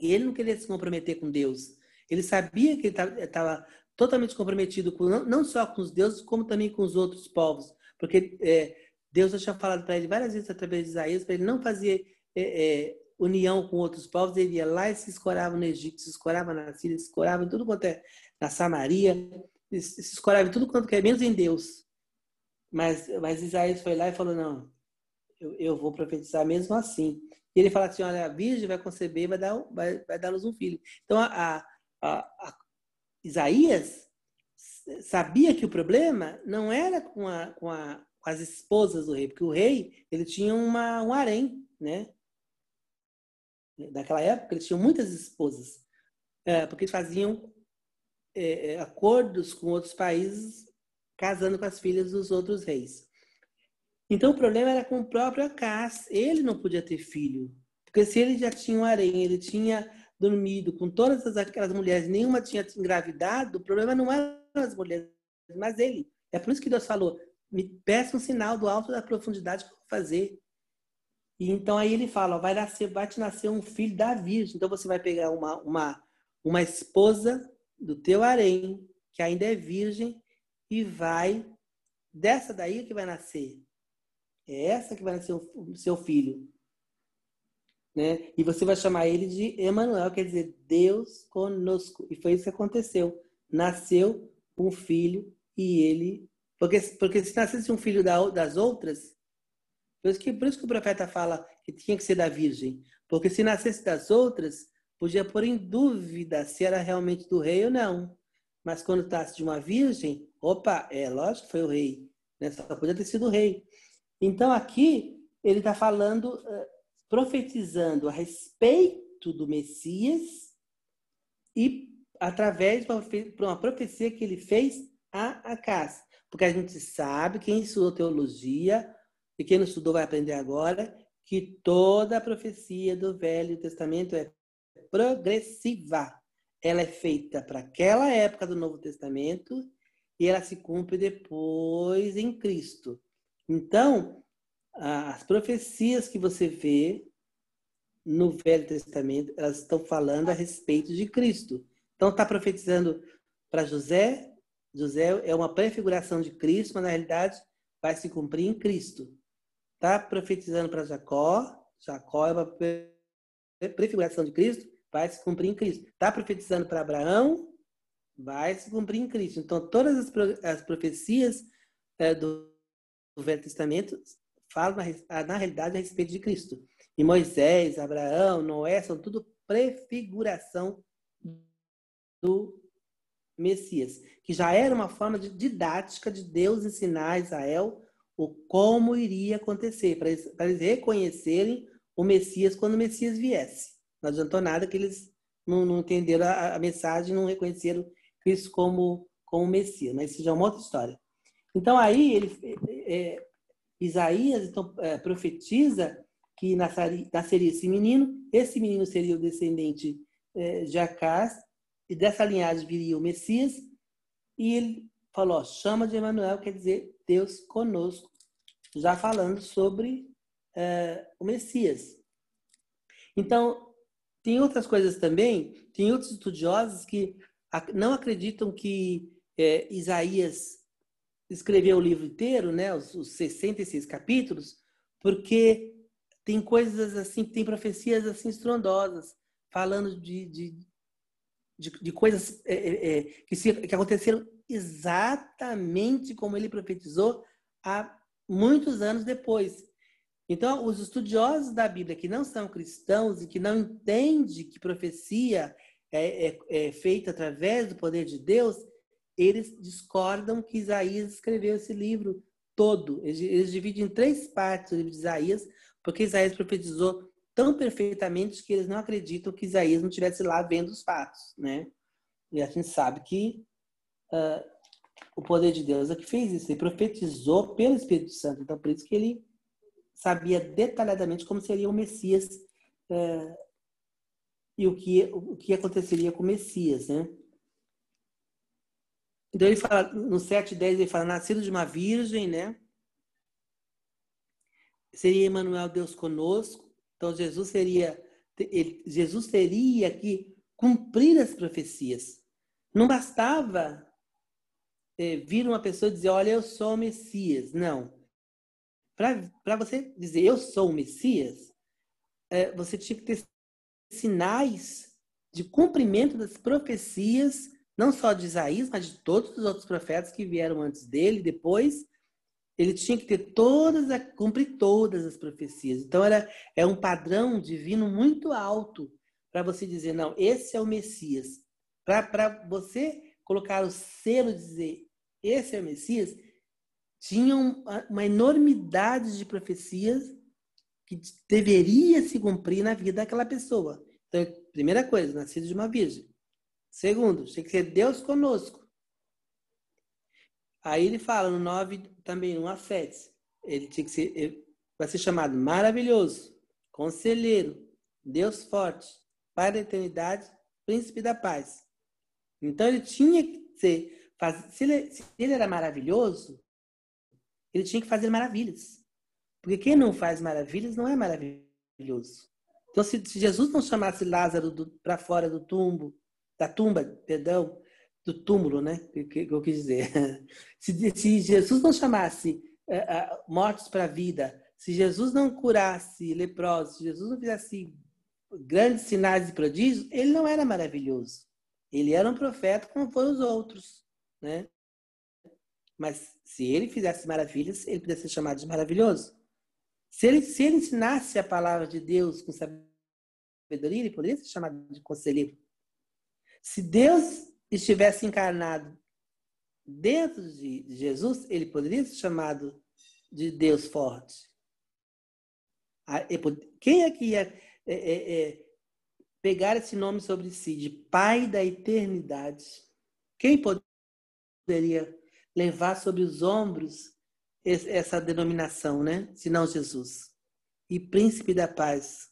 E ele não queria se comprometer com Deus. Ele sabia que ele estava totalmente comprometido com, não só com os deuses, como também com os outros povos. Porque é, Deus já tinha falado para ele várias vezes através de Isaías para ele não fazer é, é, união com outros povos. Ele ia lá e se escorava no Egito, se escorava na Síria, se escorava em tudo quanto é na Samaria, se escorava em tudo quanto é, menos em Deus. Mas, mas Isaías foi lá e falou: Não, eu, eu vou profetizar mesmo assim. E ele fala assim: Olha, a virgem vai conceber, vai dar, vai, vai dar luz um filho. Então, a, a, a Isaías sabia que o problema não era com a, com a com as esposas do rei, porque o rei ele tinha uma, um harém, né? Naquela época eles tinham muitas esposas, é, porque eles faziam é, é, acordos com outros países casando com as filhas dos outros reis. Então o problema era com o próprio Acas. Ele não podia ter filho. Porque se ele já tinha um harém, ele tinha dormido com todas aquelas mulheres, nenhuma tinha engravidado, o problema não eram as mulheres, mas ele. É por isso que Deus falou: me peça um sinal do alto da profundidade que eu vou fazer. E então aí ele fala: ó, vai, nascer, vai te nascer um filho da virgem. Então você vai pegar uma, uma, uma esposa do teu harém, que ainda é virgem, e vai. Dessa daí que vai nascer. É essa que vai nascer o seu filho. Né? E você vai chamar ele de Emanuel, quer dizer, Deus conosco. E foi isso que aconteceu. Nasceu um filho e ele. Porque, porque se nascesse um filho das outras, por isso, que, por isso que o profeta fala que tinha que ser da virgem. Porque se nascesse das outras, podia pôr em dúvida se era realmente do rei ou não. Mas quando nasce de uma virgem, opa, é lógico que foi o rei. Né? Só podia ter sido o rei. Então aqui ele está falando, eh, profetizando a respeito do Messias e através de uma profecia que ele fez a Acas. Porque a gente sabe, quem estudou teologia e quem não estudou vai aprender agora, que toda a profecia do Velho Testamento é progressiva. Ela é feita para aquela época do Novo Testamento e ela se cumpre depois em Cristo. Então, as profecias que você vê no Velho Testamento, elas estão falando a respeito de Cristo. Então, está profetizando para José. José é uma prefiguração de Cristo, mas na realidade vai se cumprir em Cristo. Está profetizando para Jacó. Jacó é uma prefiguração de Cristo, vai se cumprir em Cristo. Está profetizando para Abraão, vai se cumprir em Cristo. Então, todas as, as profecias do do Velho Testamento falam, na, na realidade, a respeito de Cristo. E Moisés, Abraão, Noé, são tudo prefiguração do Messias, que já era uma forma de didática de Deus ensinar a Israel o como iria acontecer, para eles, eles reconhecerem o Messias quando o Messias viesse. Não adiantou nada que eles não, não entenderam a, a, mensagem, não reconheceram Cristo como, como Messias, mas isso já é uma outra história. Então aí ele, é, Isaías então, é, profetiza que nasceria, esse menino, esse menino seria o descendente é, de Acás, e dessa linhagem viria o Messias, e ele falou, ó, chama de Emanuel, quer dizer Deus conosco, já falando sobre é, o Messias. Então, tem outras coisas também, tem outros estudiosos que não acreditam que é, Isaías escrever o livro inteiro, né, os, os 66 capítulos, porque tem coisas assim, tem profecias assim estrondosas, falando de, de, de, de coisas é, é, é, que, se, que aconteceram exatamente como ele profetizou há muitos anos depois. Então, os estudiosos da Bíblia que não são cristãos e que não entendem que profecia é, é, é feita através do poder de Deus, eles discordam que Isaías escreveu esse livro todo. Eles, dividem em três partes o livro de Isaías, porque Isaías profetizou tão perfeitamente que eles não acreditam que Isaías não estivesse lá vendo os fatos, né? E a gente sabe que uh, o poder de Deus é que fez isso. Ele profetizou pelo Espírito Santo. Então, por isso que ele sabia detalhadamente como seria o Messias uh, e o que, o que aconteceria com o Messias, né? Então ele fala, no 7, 10, ele fala, nascido de uma virgem, né? Seria Emmanuel Deus conosco. Então Jesus seria, ele, Jesus teria que cumprir as profecias. Não bastava é, vir uma pessoa dizer, olha, eu sou o Messias. Não. Para você dizer, eu sou o Messias, é, você tinha que ter sinais de cumprimento das profecias não só de Isaías, mas de todos os outros profetas que vieram antes dele, depois, ele tinha que ter todas, cumprir todas as profecias. Então era é um padrão divino muito alto para você dizer, não, esse é o Messias. Para você colocar o selo e dizer, esse é o Messias, tinha uma enormidade de profecias que deveria se cumprir na vida daquela pessoa. Então, primeira coisa, nascido de uma virgem. Segundo, tem que ser Deus conosco. Aí ele fala no 9, também 1 a 7. Ele tinha que ser, ele vai ser chamado maravilhoso, conselheiro, Deus forte, Pai da eternidade, príncipe da paz. Então ele tinha que ser, se ele, se ele era maravilhoso, ele tinha que fazer maravilhas. Porque quem não faz maravilhas não é maravilhoso. Então, se, se Jesus não chamasse Lázaro para fora do tumbo, da tumba, perdão, do túmulo, né? Que, que eu quis dizer. Se, se Jesus não chamasse uh, uh, mortos para a vida, se Jesus não curasse leprosos, se Jesus não fizesse grandes sinais e prodígios, ele não era maravilhoso. Ele era um profeta como foram os outros, né? Mas se ele fizesse maravilhas, ele poderia ser chamado de maravilhoso. Se ele, se ele ensinasse a palavra de Deus com sabedoria, ele poderia ser chamado de conselheiro. Se Deus estivesse encarnado dentro de Jesus, ele poderia ser chamado de Deus forte. Quem é que ia é, é, é, pegar esse nome sobre si, de Pai da Eternidade? Quem poderia levar sobre os ombros essa denominação, né? Senão Jesus. E Príncipe da Paz,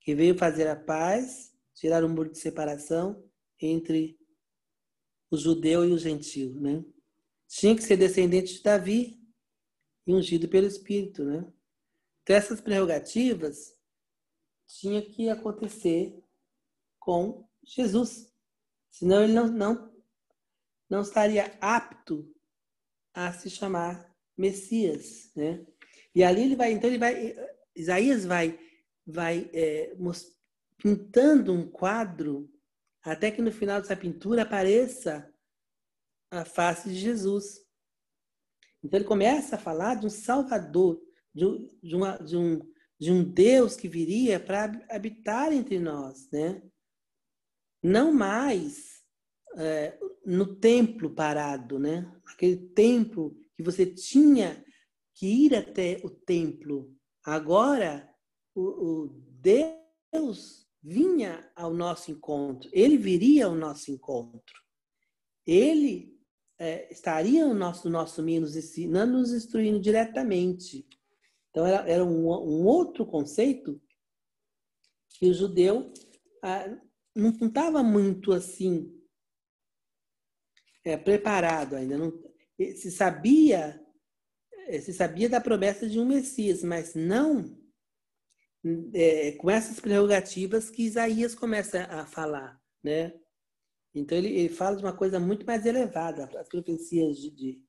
que veio fazer a paz, tirar o muro de separação entre o judeu e o gentio, né? Tinha que ser descendente de Davi e ungido pelo Espírito, né? Então essas prerrogativas tinha que acontecer com Jesus. Senão ele não, não, não estaria apto a se chamar Messias, né? E ali ele vai, então ele vai, Isaías vai, vai é, pintando um quadro até que no final dessa pintura apareça a face de Jesus. Então ele começa a falar de um Salvador, de, de, uma, de, um, de um Deus que viria para habitar entre nós, né? Não mais é, no templo parado, né? Aquele templo que você tinha que ir até o templo. Agora, o, o Deus vinha ao nosso encontro, ele viria ao nosso encontro. Ele é, estaria no nosso, no nosso meio, nos ensinando, nos instruindo diretamente. Então, era, era um, um outro conceito que o judeu ah, não estava muito assim é, preparado ainda. Não, se sabia se sabia da promessa de um Messias, mas não é, com essas prerrogativas que Isaías começa a falar, né? Então ele, ele fala de uma coisa muito mais elevada. As profecias de, de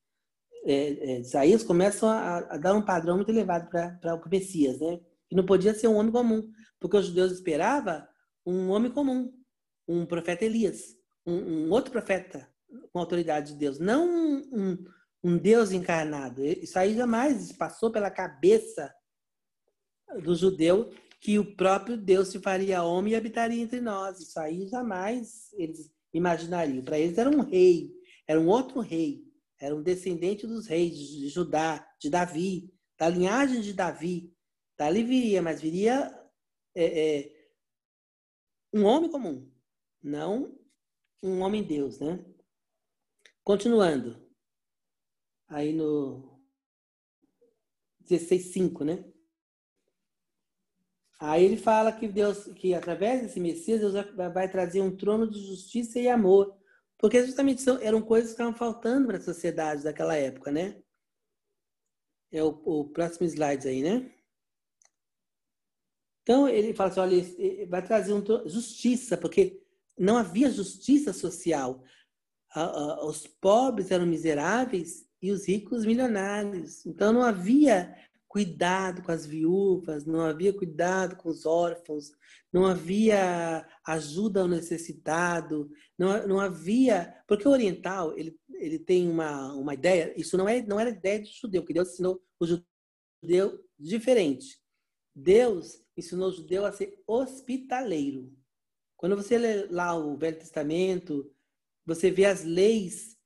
é, é, Isaías começam a, a, dar um padrão muito elevado para o Messias, né? Que não podia ser um homem comum, porque os judeus esperavam um homem comum, um profeta Elias, um, um outro profeta com autoridade de Deus, não um, um, um Deus encarnado. Isso aí jamais passou pela cabeça do judeu que o próprio Deus se faria homem e habitaria entre nós. Isso aí jamais eles imaginariam. Para eles era um rei, era um outro rei, era um descendente dos reis de Judá, de Davi, da linhagem de Davi. Dali viria, mas viria é, é, um homem comum, não um homem Deus, né? Continuando. Aí no 16:5, né? Aí ele fala que Deus, que através desse Messias, Deus vai trazer um trono de justiça e amor. Porque justamente eram coisas que estavam faltando para a sociedade daquela época, né? É o, o próximo slide aí, né? Então ele fala assim, olha, vai trazer um justiça, porque não havia justiça social. Os pobres eram miseráveis e os ricos milionários. Então não havia cuidado com as viúvas, não havia cuidado com os órfãos, não havia ajuda ao necessitado, não, não havia. Porque o oriental ele, ele tem uma, uma ideia, isso não, é, não era ideia de judeu, porque Deus ensinou o judeu diferente. Deus ensinou o judeu a ser hospitaleiro. Quando você lê lá o Velho Testamento, você vê as leis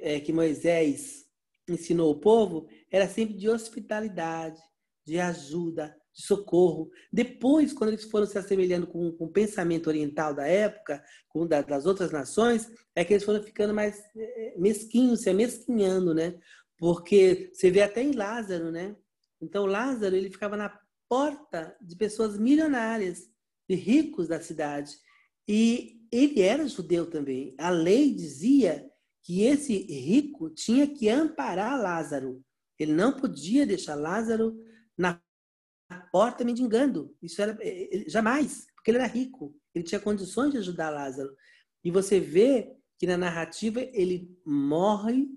é, que Moisés ensinou o povo, era sempre de hospitalidade, de ajuda, de socorro. Depois, quando eles foram se assemelhando com, com o pensamento oriental da época, com da, das outras nações, é que eles foram ficando mais é, mesquinhos, se amesquinhando, né? Porque você vê até em Lázaro, né? Então, Lázaro, ele ficava na porta de pessoas milionárias, de ricos da cidade. E ele era judeu também. A lei dizia que esse rico tinha que amparar Lázaro. Ele não podia deixar Lázaro na porta mendigando. Isso era eh, eh, jamais, porque ele era rico. Ele tinha condições de ajudar Lázaro. E você vê que na narrativa ele morre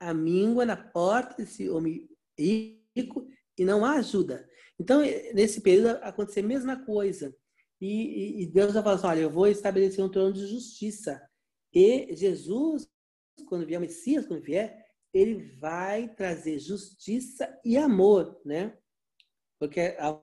a míngua na porta desse homem rico e não há ajuda. Então, eh, nesse período, aconteceu a mesma coisa. E, e Deus vai falar assim: olha, eu vou estabelecer um trono de justiça. E Jesus, quando vier, o Messias, quando vier, ele vai trazer justiça e amor, né? Porque a,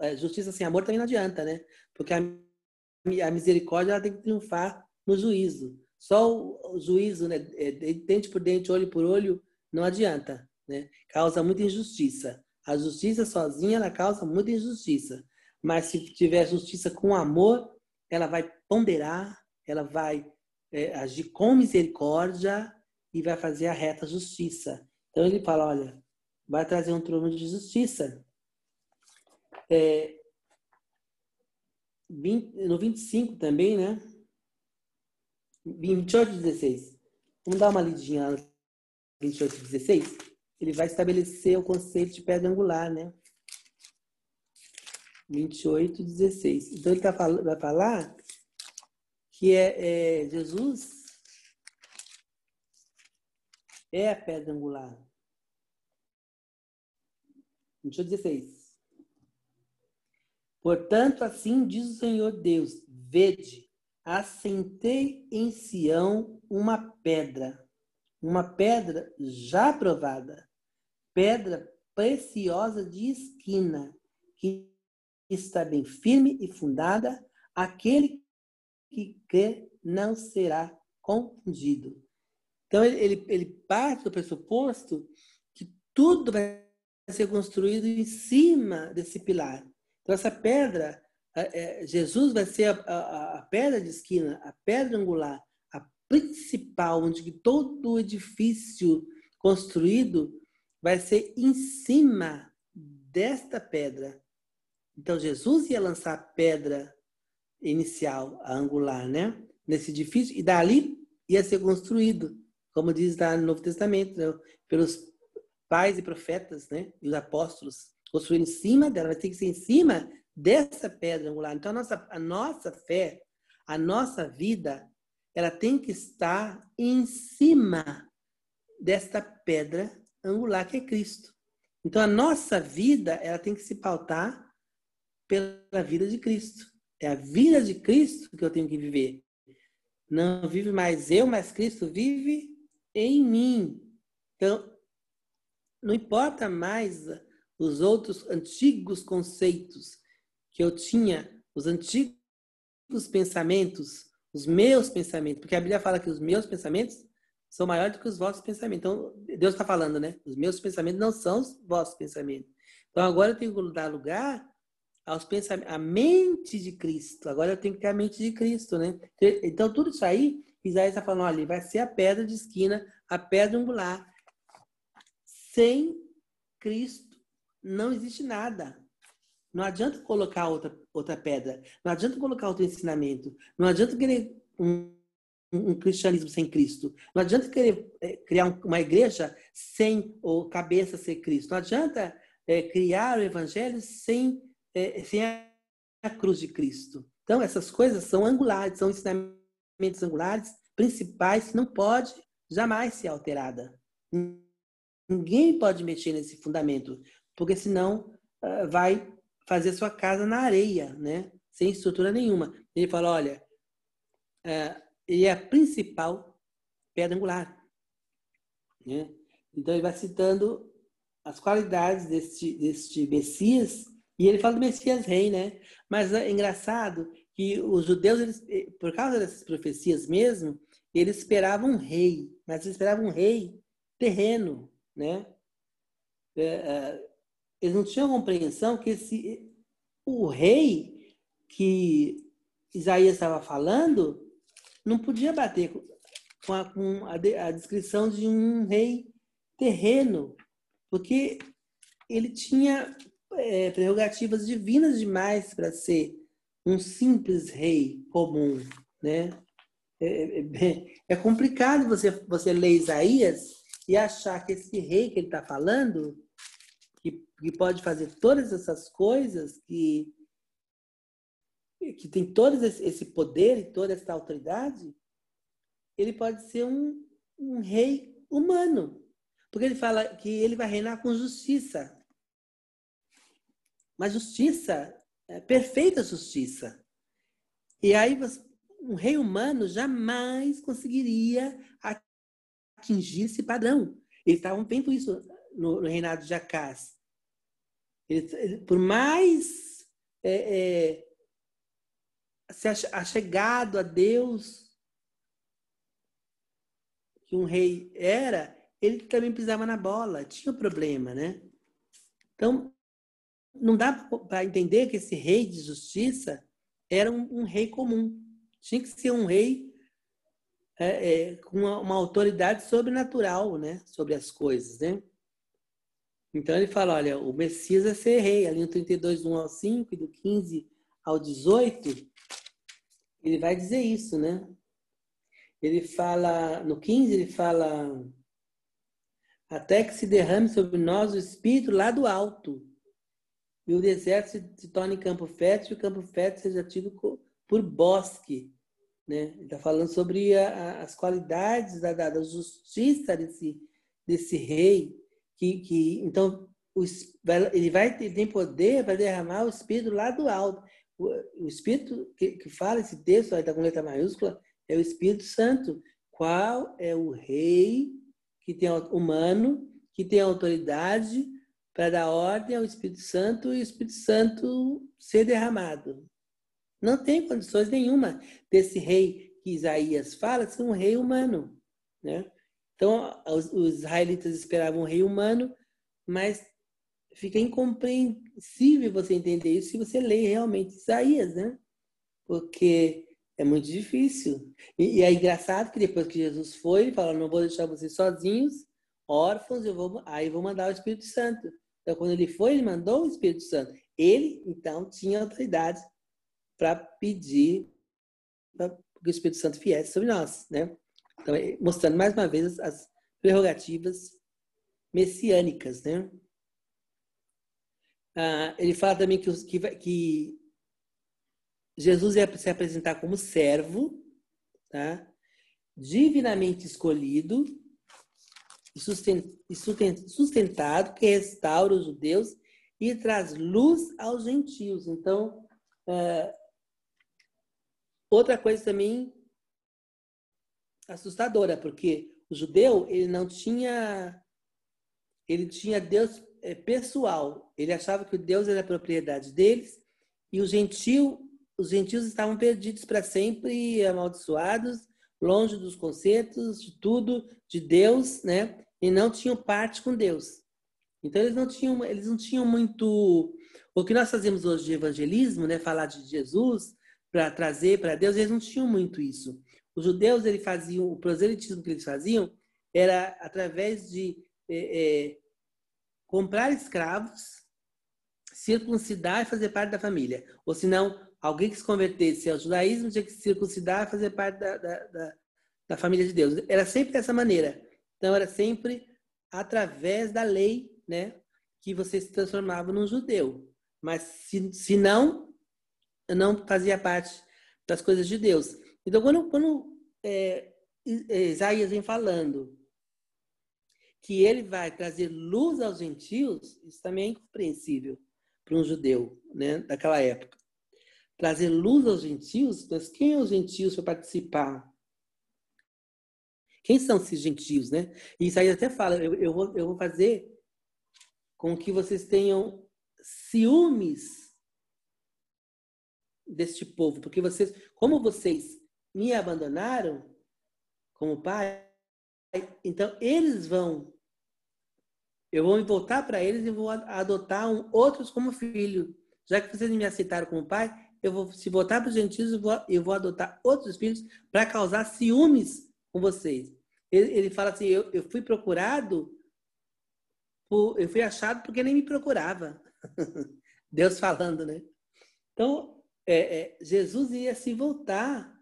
a justiça sem amor também não adianta, né? Porque a, a misericórdia tem que triunfar no juízo. Só o, o juízo, né, é, dente por dente, olho por olho, não adianta, né? Causa muita injustiça. A justiça sozinha ela causa muita injustiça. Mas se tiver justiça com amor, ela vai ponderar, ela vai é, agir com misericórdia e vai fazer a reta justiça. Então ele fala, olha, vai trazer um trono de justiça. É, 20, no 25 também, né? 28 16. Vamos dar uma lidinha lá 28 16 ele vai estabelecer o conceito de pedra angular, né? 28, 16. Então, ele tá, vai falar que é, é, Jesus é a pedra angular. 28, 16. Portanto, assim diz o Senhor Deus: Vede, assentei em Sião uma pedra, uma pedra já provada, pedra preciosa de esquina, que está bem firme e fundada, aquele que crê não será confundido. Então, ele, ele parte do pressuposto que tudo vai ser construído em cima desse pilar. Então, essa pedra, é, Jesus vai ser a, a, a pedra de esquina, a pedra angular, a principal, onde todo o edifício construído vai ser em cima desta pedra. Então, Jesus ia lançar a pedra inicial, a angular, né? Nesse edifício, e dali ia ser construído, como diz lá no Novo Testamento, né? pelos pais e profetas, né? E os apóstolos, construir em cima dela, vai ter que ser em cima dessa pedra angular. Então, a nossa, a nossa fé, a nossa vida, ela tem que estar em cima desta pedra angular que é Cristo. Então a nossa vida ela tem que se pautar pela vida de Cristo. É a vida de Cristo que eu tenho que viver. Não vive mais eu, mas Cristo vive em mim. Então não importa mais os outros antigos conceitos que eu tinha, os antigos pensamentos, os meus pensamentos, porque a Bíblia fala que os meus pensamentos são maiores do que os vossos pensamentos. Então, Deus está falando, né? Os meus pensamentos não são os vossos pensamentos. Então, agora eu tenho que dar lugar aos pensamentos, à mente de Cristo. Agora eu tenho que ter a mente de Cristo, né? Então, tudo isso aí, Isaías está falando, olha, vai ser a pedra de esquina, a pedra angular. Sem Cristo não existe nada. Não adianta colocar outra, outra pedra. Não adianta colocar outro ensinamento. Não adianta querer um um cristianismo sem Cristo. Não adianta querer é, criar uma igreja sem o cabeça ser Cristo. Não adianta é, criar o evangelho sem, é, sem a cruz de Cristo. Então, essas coisas são angulares, são ensinamentos angulares, principais, não pode jamais ser alterada. Ninguém pode mexer nesse fundamento, porque senão uh, vai fazer sua casa na areia, né? sem estrutura nenhuma. Ele fala, olha, uh, ele é a principal pedra angular. Né? Então ele vai citando as qualidades deste, deste Messias, e ele fala do Messias rei, né? Mas é engraçado que os judeus, eles, eh, por causa dessas profecias mesmo, eles esperavam um rei, mas eles esperavam um rei terreno, né? É, é, eles não tinham compreensão que esse, o rei que Isaías estava falando não podia bater com a, com a, a descrição de um rei terreno, porque ele tinha é, prerrogativas divinas demais para ser um simples rei comum, né? É, é, é, complicado você, você ler Isaías e achar que esse rei que ele está falando, que, que pode fazer todas essas coisas, que, que tem todo esse poder e toda essa autoridade, ele pode ser um, um rei humano. Porque ele fala que ele vai reinar com justiça. Mas justiça, é perfeita justiça. E aí um rei humano jamais conseguiria atingir esse padrão. Eles estavam vendo isso no, reinado de Acás. Por mais é, é, se achegado a Deus que um rei era, ele também pisava na bola, tinha um problema, né? Então, não dá para entender que esse rei de justiça era um, um rei comum. Tinha que ser um rei é, é, com uma, uma, autoridade sobrenatural, né? Sobre as coisas, né? Então ele fala, olha, o Messias é ser rei. Ali no 32, do 1 ao 5 e do 15 ao 18, ele vai dizer isso, né? Ele fala, no 15 ele fala até que se derrame sobre nós o Espírito lá do alto e o deserto se, se torne campo fértil e o campo fértil seja tido por bosque. Né? Ele está falando sobre a, a, as qualidades da, da, justiça desse, desse rei, que, que então ele vai ele tem poder para derramar o Espírito lá do alto. O, o Espírito que, que fala esse texto, está com letra maiúscula, é o Espírito Santo. Qual é o rei que tem humano, que tem autoridade para dar ordem ao Espírito Santo e o Espírito Santo ser derramado? Não tem condições nenhuma desse rei que Isaías fala ser um rei humano. Né? Então, os, os israelitas esperavam um rei humano, mas fica incompreensível você entender isso se você lê realmente Isaías, né? Porque é muito difícil. E, e, é engraçado que depois que Jesus foi, ele fala: Não vou deixar vocês sozinhos, órfãos, eu vou, aí vou mandar o Espírito Santo. Então, quando ele foi, ele mandou o Espírito Santo. Ele, então, tinha autoridade para pedir para que o Espírito Santo viesse sobre nós, né? Então, é, mostrando mais uma vez as prerrogativas messiânicas, né? Ah, ele fala também que, que, que, Jesus ia se apresentar como servo, tá? divinamente escolhido e sustentado, que restaura os judeus e traz luz aos gentios. Então, ah, Outra coisa também assustadora, porque o judeu, ele não tinha ele tinha Deus é, pessoal. Ele achava que o Deus era a propriedade deles e o gentil, os gentios estavam perdidos para sempre, amaldiçoados, longe dos concertos, de tudo, de Deus, né? E não tinham parte com Deus. Então eles não tinham, eles não tinham muito o que nós fazemos hoje de evangelismo, né? Falar de Jesus, para trazer para Deus, eles não tinham muito isso. Os judeus, eles faziam, o proselitismo que eles faziam era através de é, é, comprar escravos, circuncidar e fazer parte da família. Ou senão, alguém que se convertesse ao judaísmo tinha que circuncidar e fazer parte da, da, da, da família de Deus. Era sempre dessa maneira. Então, era sempre através da lei, né, que você se transformava num judeu. Mas se, se não, não fazia parte das coisas de Deus. Então, quando, quando é, Isaías vem falando que ele vai trazer luz aos gentios, isso também é incompreensível para um judeu né, daquela época. Trazer luz aos gentios, mas quem é os gentios para participar? Quem são esses gentios, né? E Isaías até fala, eu, eu, vou, eu vou fazer com que vocês tenham ciúmes deste povo, porque vocês, como vocês me abandonaram como pai, então eles vão eu vou voltar para eles e vou adotar um, outros como filho. Já que vocês me aceitaram como pai, eu vou se voltar para os gentios, eu vou, vou adotar outros filhos para causar ciúmes com vocês. Ele, ele fala assim: eu, eu fui procurado, por, eu fui achado porque nem me procurava. Deus falando, né? Então, é, é, Jesus ia se voltar,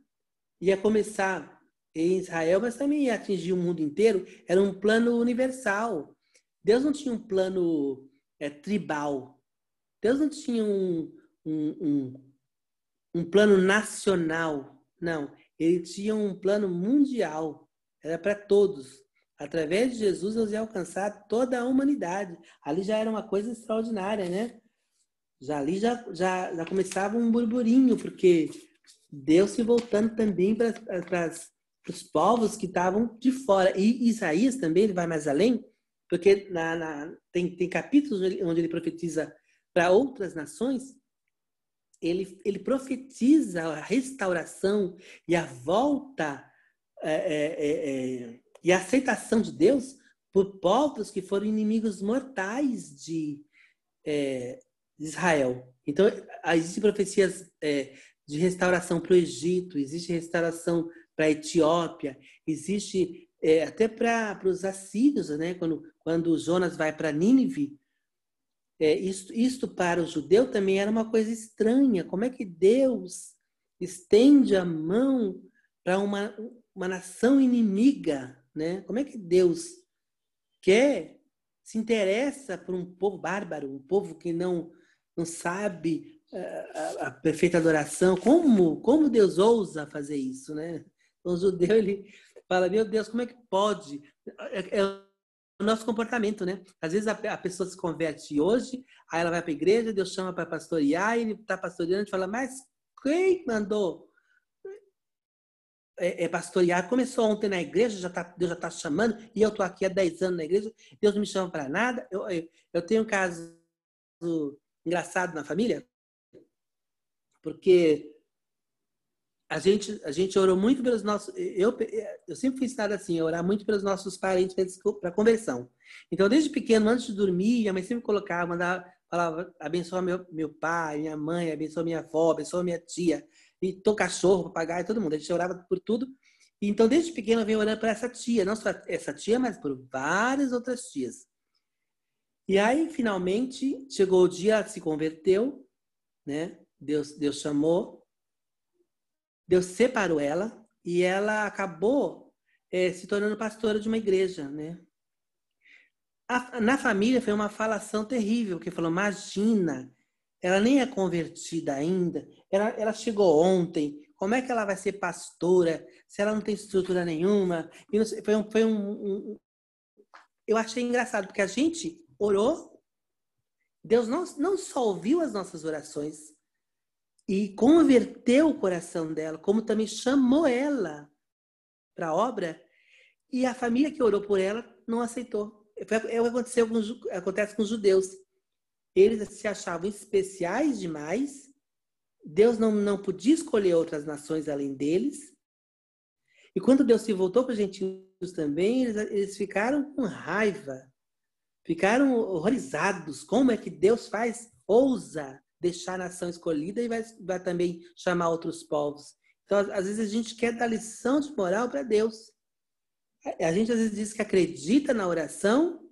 ia começar em Israel, mas também ia atingir o mundo inteiro. Era um plano universal. Deus não tinha um plano é, tribal. Deus não tinha um, um, um, um plano nacional. Não. Ele tinha um plano mundial. Era para todos. Através de Jesus, Deus ia alcançar toda a humanidade. Ali já era uma coisa extraordinária, né? Já ali já, já, já começava um burburinho, porque Deus se voltando também para os povos que estavam de fora. E Isaías também, ele vai mais além, porque na, na, tem, tem capítulos onde ele profetiza para outras nações, ele, ele profetiza a restauração e a volta é, é, é, é e a aceitação de Deus por povos que foram inimigos mortais de é, Israel. Então, existem profecias de restauração para o Egito, existe restauração para a Etiópia, existe é, até para os assírios, né? quando, quando Jonas vai para Nínive, é, isto, isto para o judeu também era uma coisa estranha. Como é que Deus estende a mão para uma, uma nação inimiga? Né? Como é que Deus quer, se interessa por um povo bárbaro, um povo que não, não sabe é, a, a, perfeita adoração? Como, como Deus ousa fazer isso? Né? Então, o judeu ele fala: Meu Deus, como é que pode? É, é o nosso comportamento, né? Às vezes a, a, pessoa se converte hoje, aí ela vai para a igreja, Deus chama para pastorear, e ele está pastoreando, a gente fala, mas quem mandou é, é, pastorear? Começou ontem na igreja, já tá, Deus já está chamando, e eu estou aqui há 10 anos na igreja, Deus não me chama para nada. Eu, eu, eu tenho um caso engraçado na família, porque a gente, a gente orou muito pelos nossos. Eu, eu sempre fui ensinado assim, orar muito pelos nossos parentes para conversão. Então, desde pequeno, antes de dormir, a mãe sempre colocava, mandava, falava, abençoa meu, meu pai, minha mãe, abençoa minha avó, abençoa minha tia, e teu cachorro, papagaio, todo mundo. A gente orava por tudo. Então, desde pequeno, eu venho orando para essa tia, não só essa tia, mas por várias outras tias. E aí, finalmente, chegou o dia, ela se converteu, né? Deus, Deus chamou, Deus separou ela e ela acabou é, se tornando pastora de uma igreja, né? A, na família foi uma falação terrível, que falou, imagina, ela nem é convertida ainda, ela, ela chegou ontem, como é que ela vai ser pastora se ela não tem estrutura nenhuma? Sei, foi um, foi um, um, eu achei engraçado, porque a gente orou, Deus não, não só ouviu as nossas orações, e converteu o coração dela, como também chamou ela para a obra, e a família que orou por ela não aceitou. É o que acontece com os judeus. Eles se achavam especiais demais, Deus não, não podia escolher outras nações além deles. E quando Deus se voltou para os gentios também, eles, eles ficaram com raiva, ficaram horrorizados. Como é que Deus faz, ousa deixar a nação escolhida e vai, vai também chamar outros povos. Então, às vezes, a gente quer dar lição de moral para Deus. A gente às vezes diz que acredita na oração,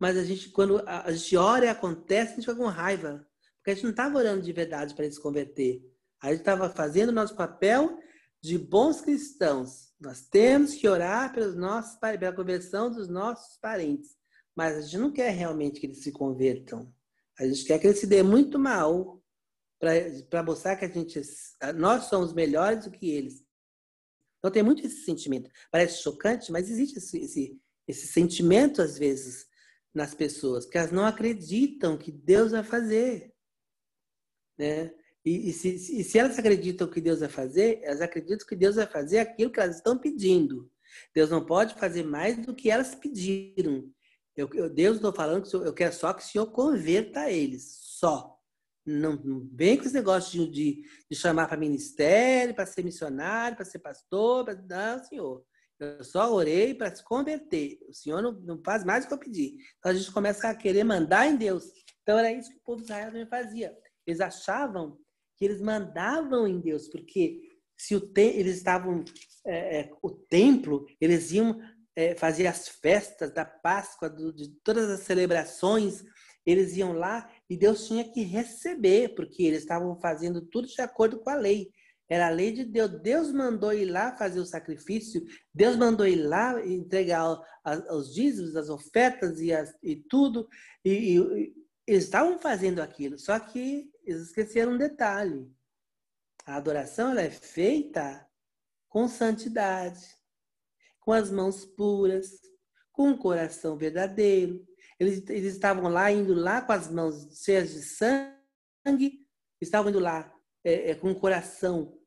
mas a gente, quando a gente ora e acontece, a gente fica com raiva. Porque a gente não estava orando de verdade para ele se converter. A gente estava fazendo o nosso papel de bons cristãos. Nós temos que orar pelos nossos, pela conversão dos nossos parentes. Mas a gente não quer realmente que eles se convertam. A gente quer que ele se dê muito mal para mostrar que a gente, nós somos melhores do que eles. Então tem muito esse sentimento. Parece chocante, mas existe esse, esse, esse sentimento às vezes nas pessoas, que elas não acreditam que Deus vai fazer. Né? E, e, se, e se elas acreditam que Deus vai fazer, elas acreditam que Deus vai fazer aquilo que elas estão pedindo. Deus não pode fazer mais do que elas pediram. Eu, eu, Deus, estou falando que eu quero só que o Senhor converta eles, só. Não, vem com esse negócio de, de, de chamar para ministério, para ser missionário, para ser pastor. Pra, não, Senhor. Eu só orei para se converter. O Senhor não, não faz mais o que eu pedi. Então a gente começa a querer mandar em Deus. Então era isso que o povo de Israel também fazia. Eles achavam que eles mandavam em Deus, porque se o te, eles estavam é, é, o templo, eles iam é, fazer as festas da Páscoa, do, de todas as celebrações, eles iam lá e Deus tinha que receber, porque eles estavam fazendo tudo de acordo com a lei. Era a lei de Deus. Deus mandou ir lá fazer o sacrifício, Deus mandou ir lá entregar os dízimos, as ofertas e, as, e tudo. E, e, eles estavam fazendo aquilo, só que eles esqueceram um detalhe. A adoração ela é feita com santidade, com as mãos puras, com o coração verdadeiro. Eles, eles estavam lá, indo lá com as mãos cheias de sangue, estavam indo lá é, é, com o coração,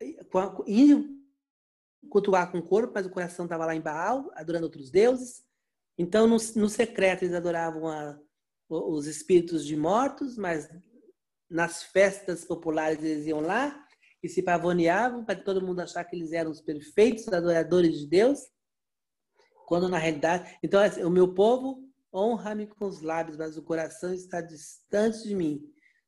é, com a, indo cultuar com o corpo, mas o coração estava lá em Baal, adorando outros deuses. Então, no, no secreto, eles adoravam a, os espíritos de mortos, mas nas festas populares eles iam lá e se pavoneavam para todo mundo achar que eles eram os perfeitos adoradores de Deus, quando na realidade, então assim, o meu povo honra-me com os lábios, mas o coração está distante de mim.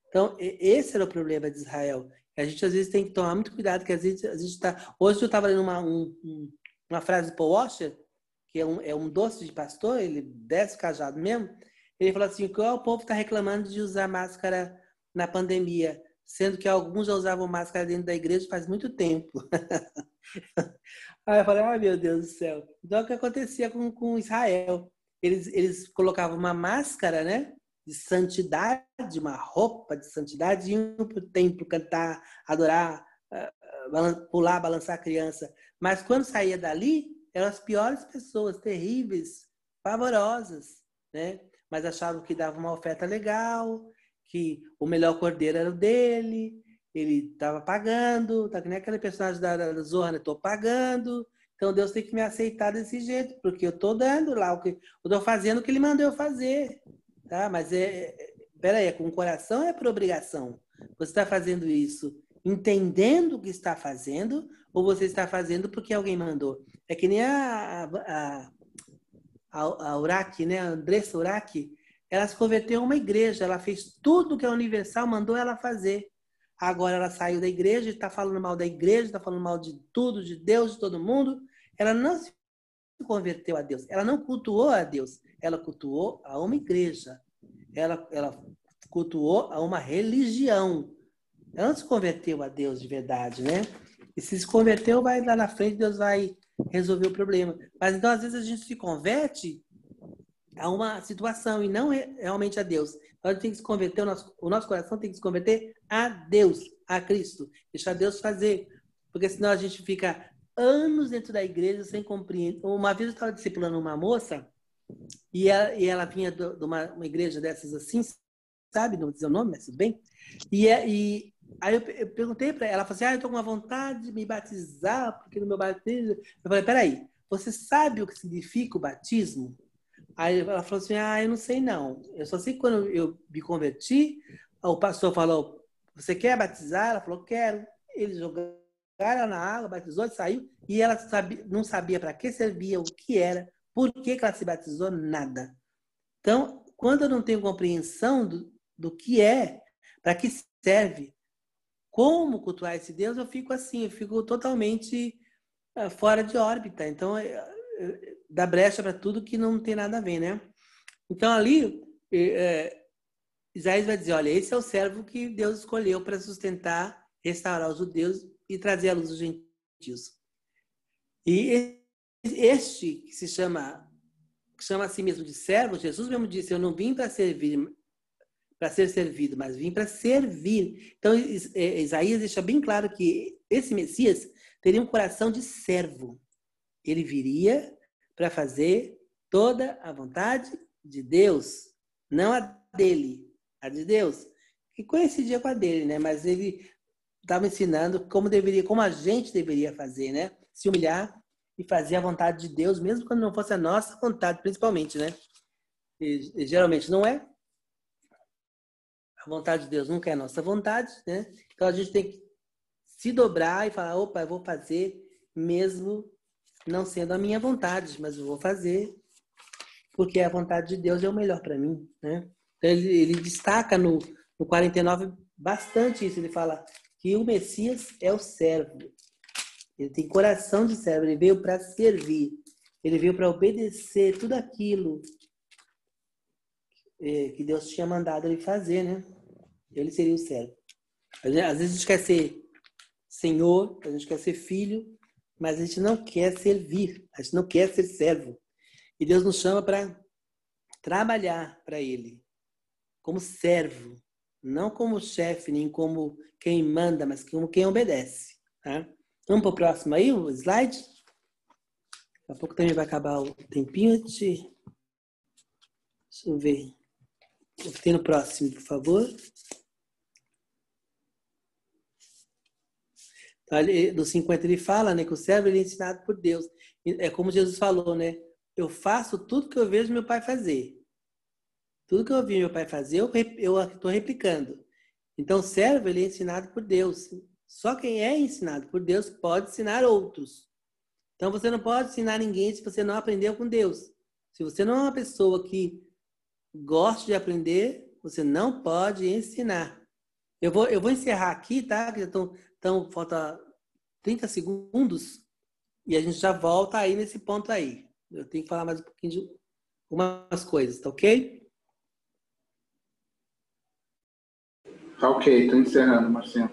Então esse era o problema de Israel. A gente às vezes tem que tomar muito cuidado, que às vezes a gente está. Hoje eu estava lendo uma, um, uma frase de Paul Washer, que é um, é um doce de pastor, ele desce cajado mesmo. Ele falou assim: que o povo está reclamando de usar máscara na pandemia, sendo que alguns já usavam máscara dentro da igreja faz muito tempo. Aí eu falei, ai meu Deus do céu. Então o que acontecia com, com Israel? Eles, eles colocavam uma máscara, né? De santidade, uma roupa de santidade, e iam para o templo cantar, adorar, ah, ah, pular, balançar a criança. Mas quando saía dali, eram as piores pessoas, terríveis, pavorosas, né? Mas achavam que dava uma oferta legal, que o melhor cordeiro era o dele, ele estava pagando, tá que nem aquele personagem da, da Zorra, né? Tô pagando, então Deus tem que me aceitar desse jeito, porque eu tô dando lá o que eu tô fazendo o que ele mandou eu fazer, tá? Mas é, é peraí, é com o coração é por obrigação? Você está fazendo isso entendendo o que está fazendo ou você está fazendo porque alguém mandou? É que nem a, a, a, a Uraki, né? A Andressa Uraki, ela se converteu a uma igreja, ela fez tudo que a Universal mandou ela fazer. Agora ela saiu da igreja, está falando mal da igreja, está falando mal de tudo, de Deus, de todo mundo. Ela não se converteu a Deus, ela não cultuou a Deus, ela cultuou a uma igreja. Ela, ela cultuou a uma religião. Ela não se converteu a Deus de verdade, né? E se se converteu, vai lá na frente, Deus vai resolver o problema. Mas então, às vezes, a gente se converte a uma situação e não realmente a Deus. Então, a gente tem que se converter, o nosso, o nosso coração tem que se converter a Deus, a Cristo. Deixar Deus fazer. Porque senão a gente fica anos dentro da igreja sem compreender. Uma vez eu estava discipulando uma moça e ela, e ela vinha de uma, uma igreja dessas assim, sabe? Não vou dizer o nome, mas tudo bem. E, é, e aí eu, eu perguntei para ela, ela falou assim, ah, eu estou com uma vontade de me batizar, porque no meu batismo... Eu falei, peraí, você sabe o que significa o batismo? Aí ela falou assim: Ah, eu não sei não. Eu só sei que quando eu me converti, o pastor falou: Você quer batizar? Ela falou: Quero. Eles jogaram ela na água, batizou, saiu. E ela sabia, não sabia para que servia, o que era, por que, que ela se batizou, nada. Então, quando eu não tenho compreensão do, do que é, para que serve, como cultuar esse Deus, eu fico assim, eu fico totalmente uh, fora de órbita. Então, dá brecha para tudo que não tem nada a ver, né? Então ali, é, Isaías vai dizer, olha, esse é o servo que Deus escolheu para sustentar, restaurar os judeus e trazer a luz dos gentios. E este que se chama, que chama a si mesmo de servo, Jesus mesmo disse, eu não vim para servir, para ser servido, mas vim para servir. Então é, Isaías deixa bem claro que esse Messias teria um coração de servo. Ele viria para fazer toda a vontade de Deus, não a dele, a de Deus, que coincidia com a dele, né? Mas ele estava ensinando como deveria, como a gente deveria fazer, né? Se humilhar e fazer a vontade de Deus, mesmo quando não fosse a nossa vontade, principalmente, né? E, e, geralmente não é. A vontade de Deus nunca é a nossa vontade, né? Então a gente tem que se dobrar e falar, opa, eu vou fazer mesmo não sendo a minha vontade, mas eu vou fazer porque a vontade de Deus é o melhor para mim, né? Então, ele, ele destaca no, no 49 bastante isso. Ele fala que o Messias é o servo. Ele tem coração de servo. Ele veio para servir. Ele veio para obedecer tudo aquilo é, que Deus tinha mandado ele fazer, né? Ele seria o servo. Às vezes a gente quer ser senhor, a gente quer ser filho, mas a gente não quer servir, a gente não quer ser servo. E Deus nos chama para trabalhar para Ele, como servo, não como chefe, nem como quem manda, mas como quem obedece. Tá? Vamos para o próximo aí, o slide? Daqui a pouco também vai acabar o tempinho. Deixa eu ver. Tem no próximo, por favor. Então, no 50 ele fala né, que o servo é ensinado por Deus. É como Jesus falou, né? Eu faço tudo que eu vejo meu pai fazer. Tudo que eu vi meu pai fazer, eu estou replicando. Então, o servo ele é ensinado por Deus. Só quem é ensinado por Deus pode ensinar outros. Então, você não pode ensinar ninguém se você não aprendeu com Deus. Se você não é uma pessoa que gosta de aprender, você não pode ensinar. Eu vou, eu vou encerrar aqui, tá? Que já estão então, falta 30 segundos e a gente já volta aí nesse ponto aí. Eu tenho que falar mais um pouquinho de algumas coisas, tá ok? Tá ok, tô encerrando, Marcinho.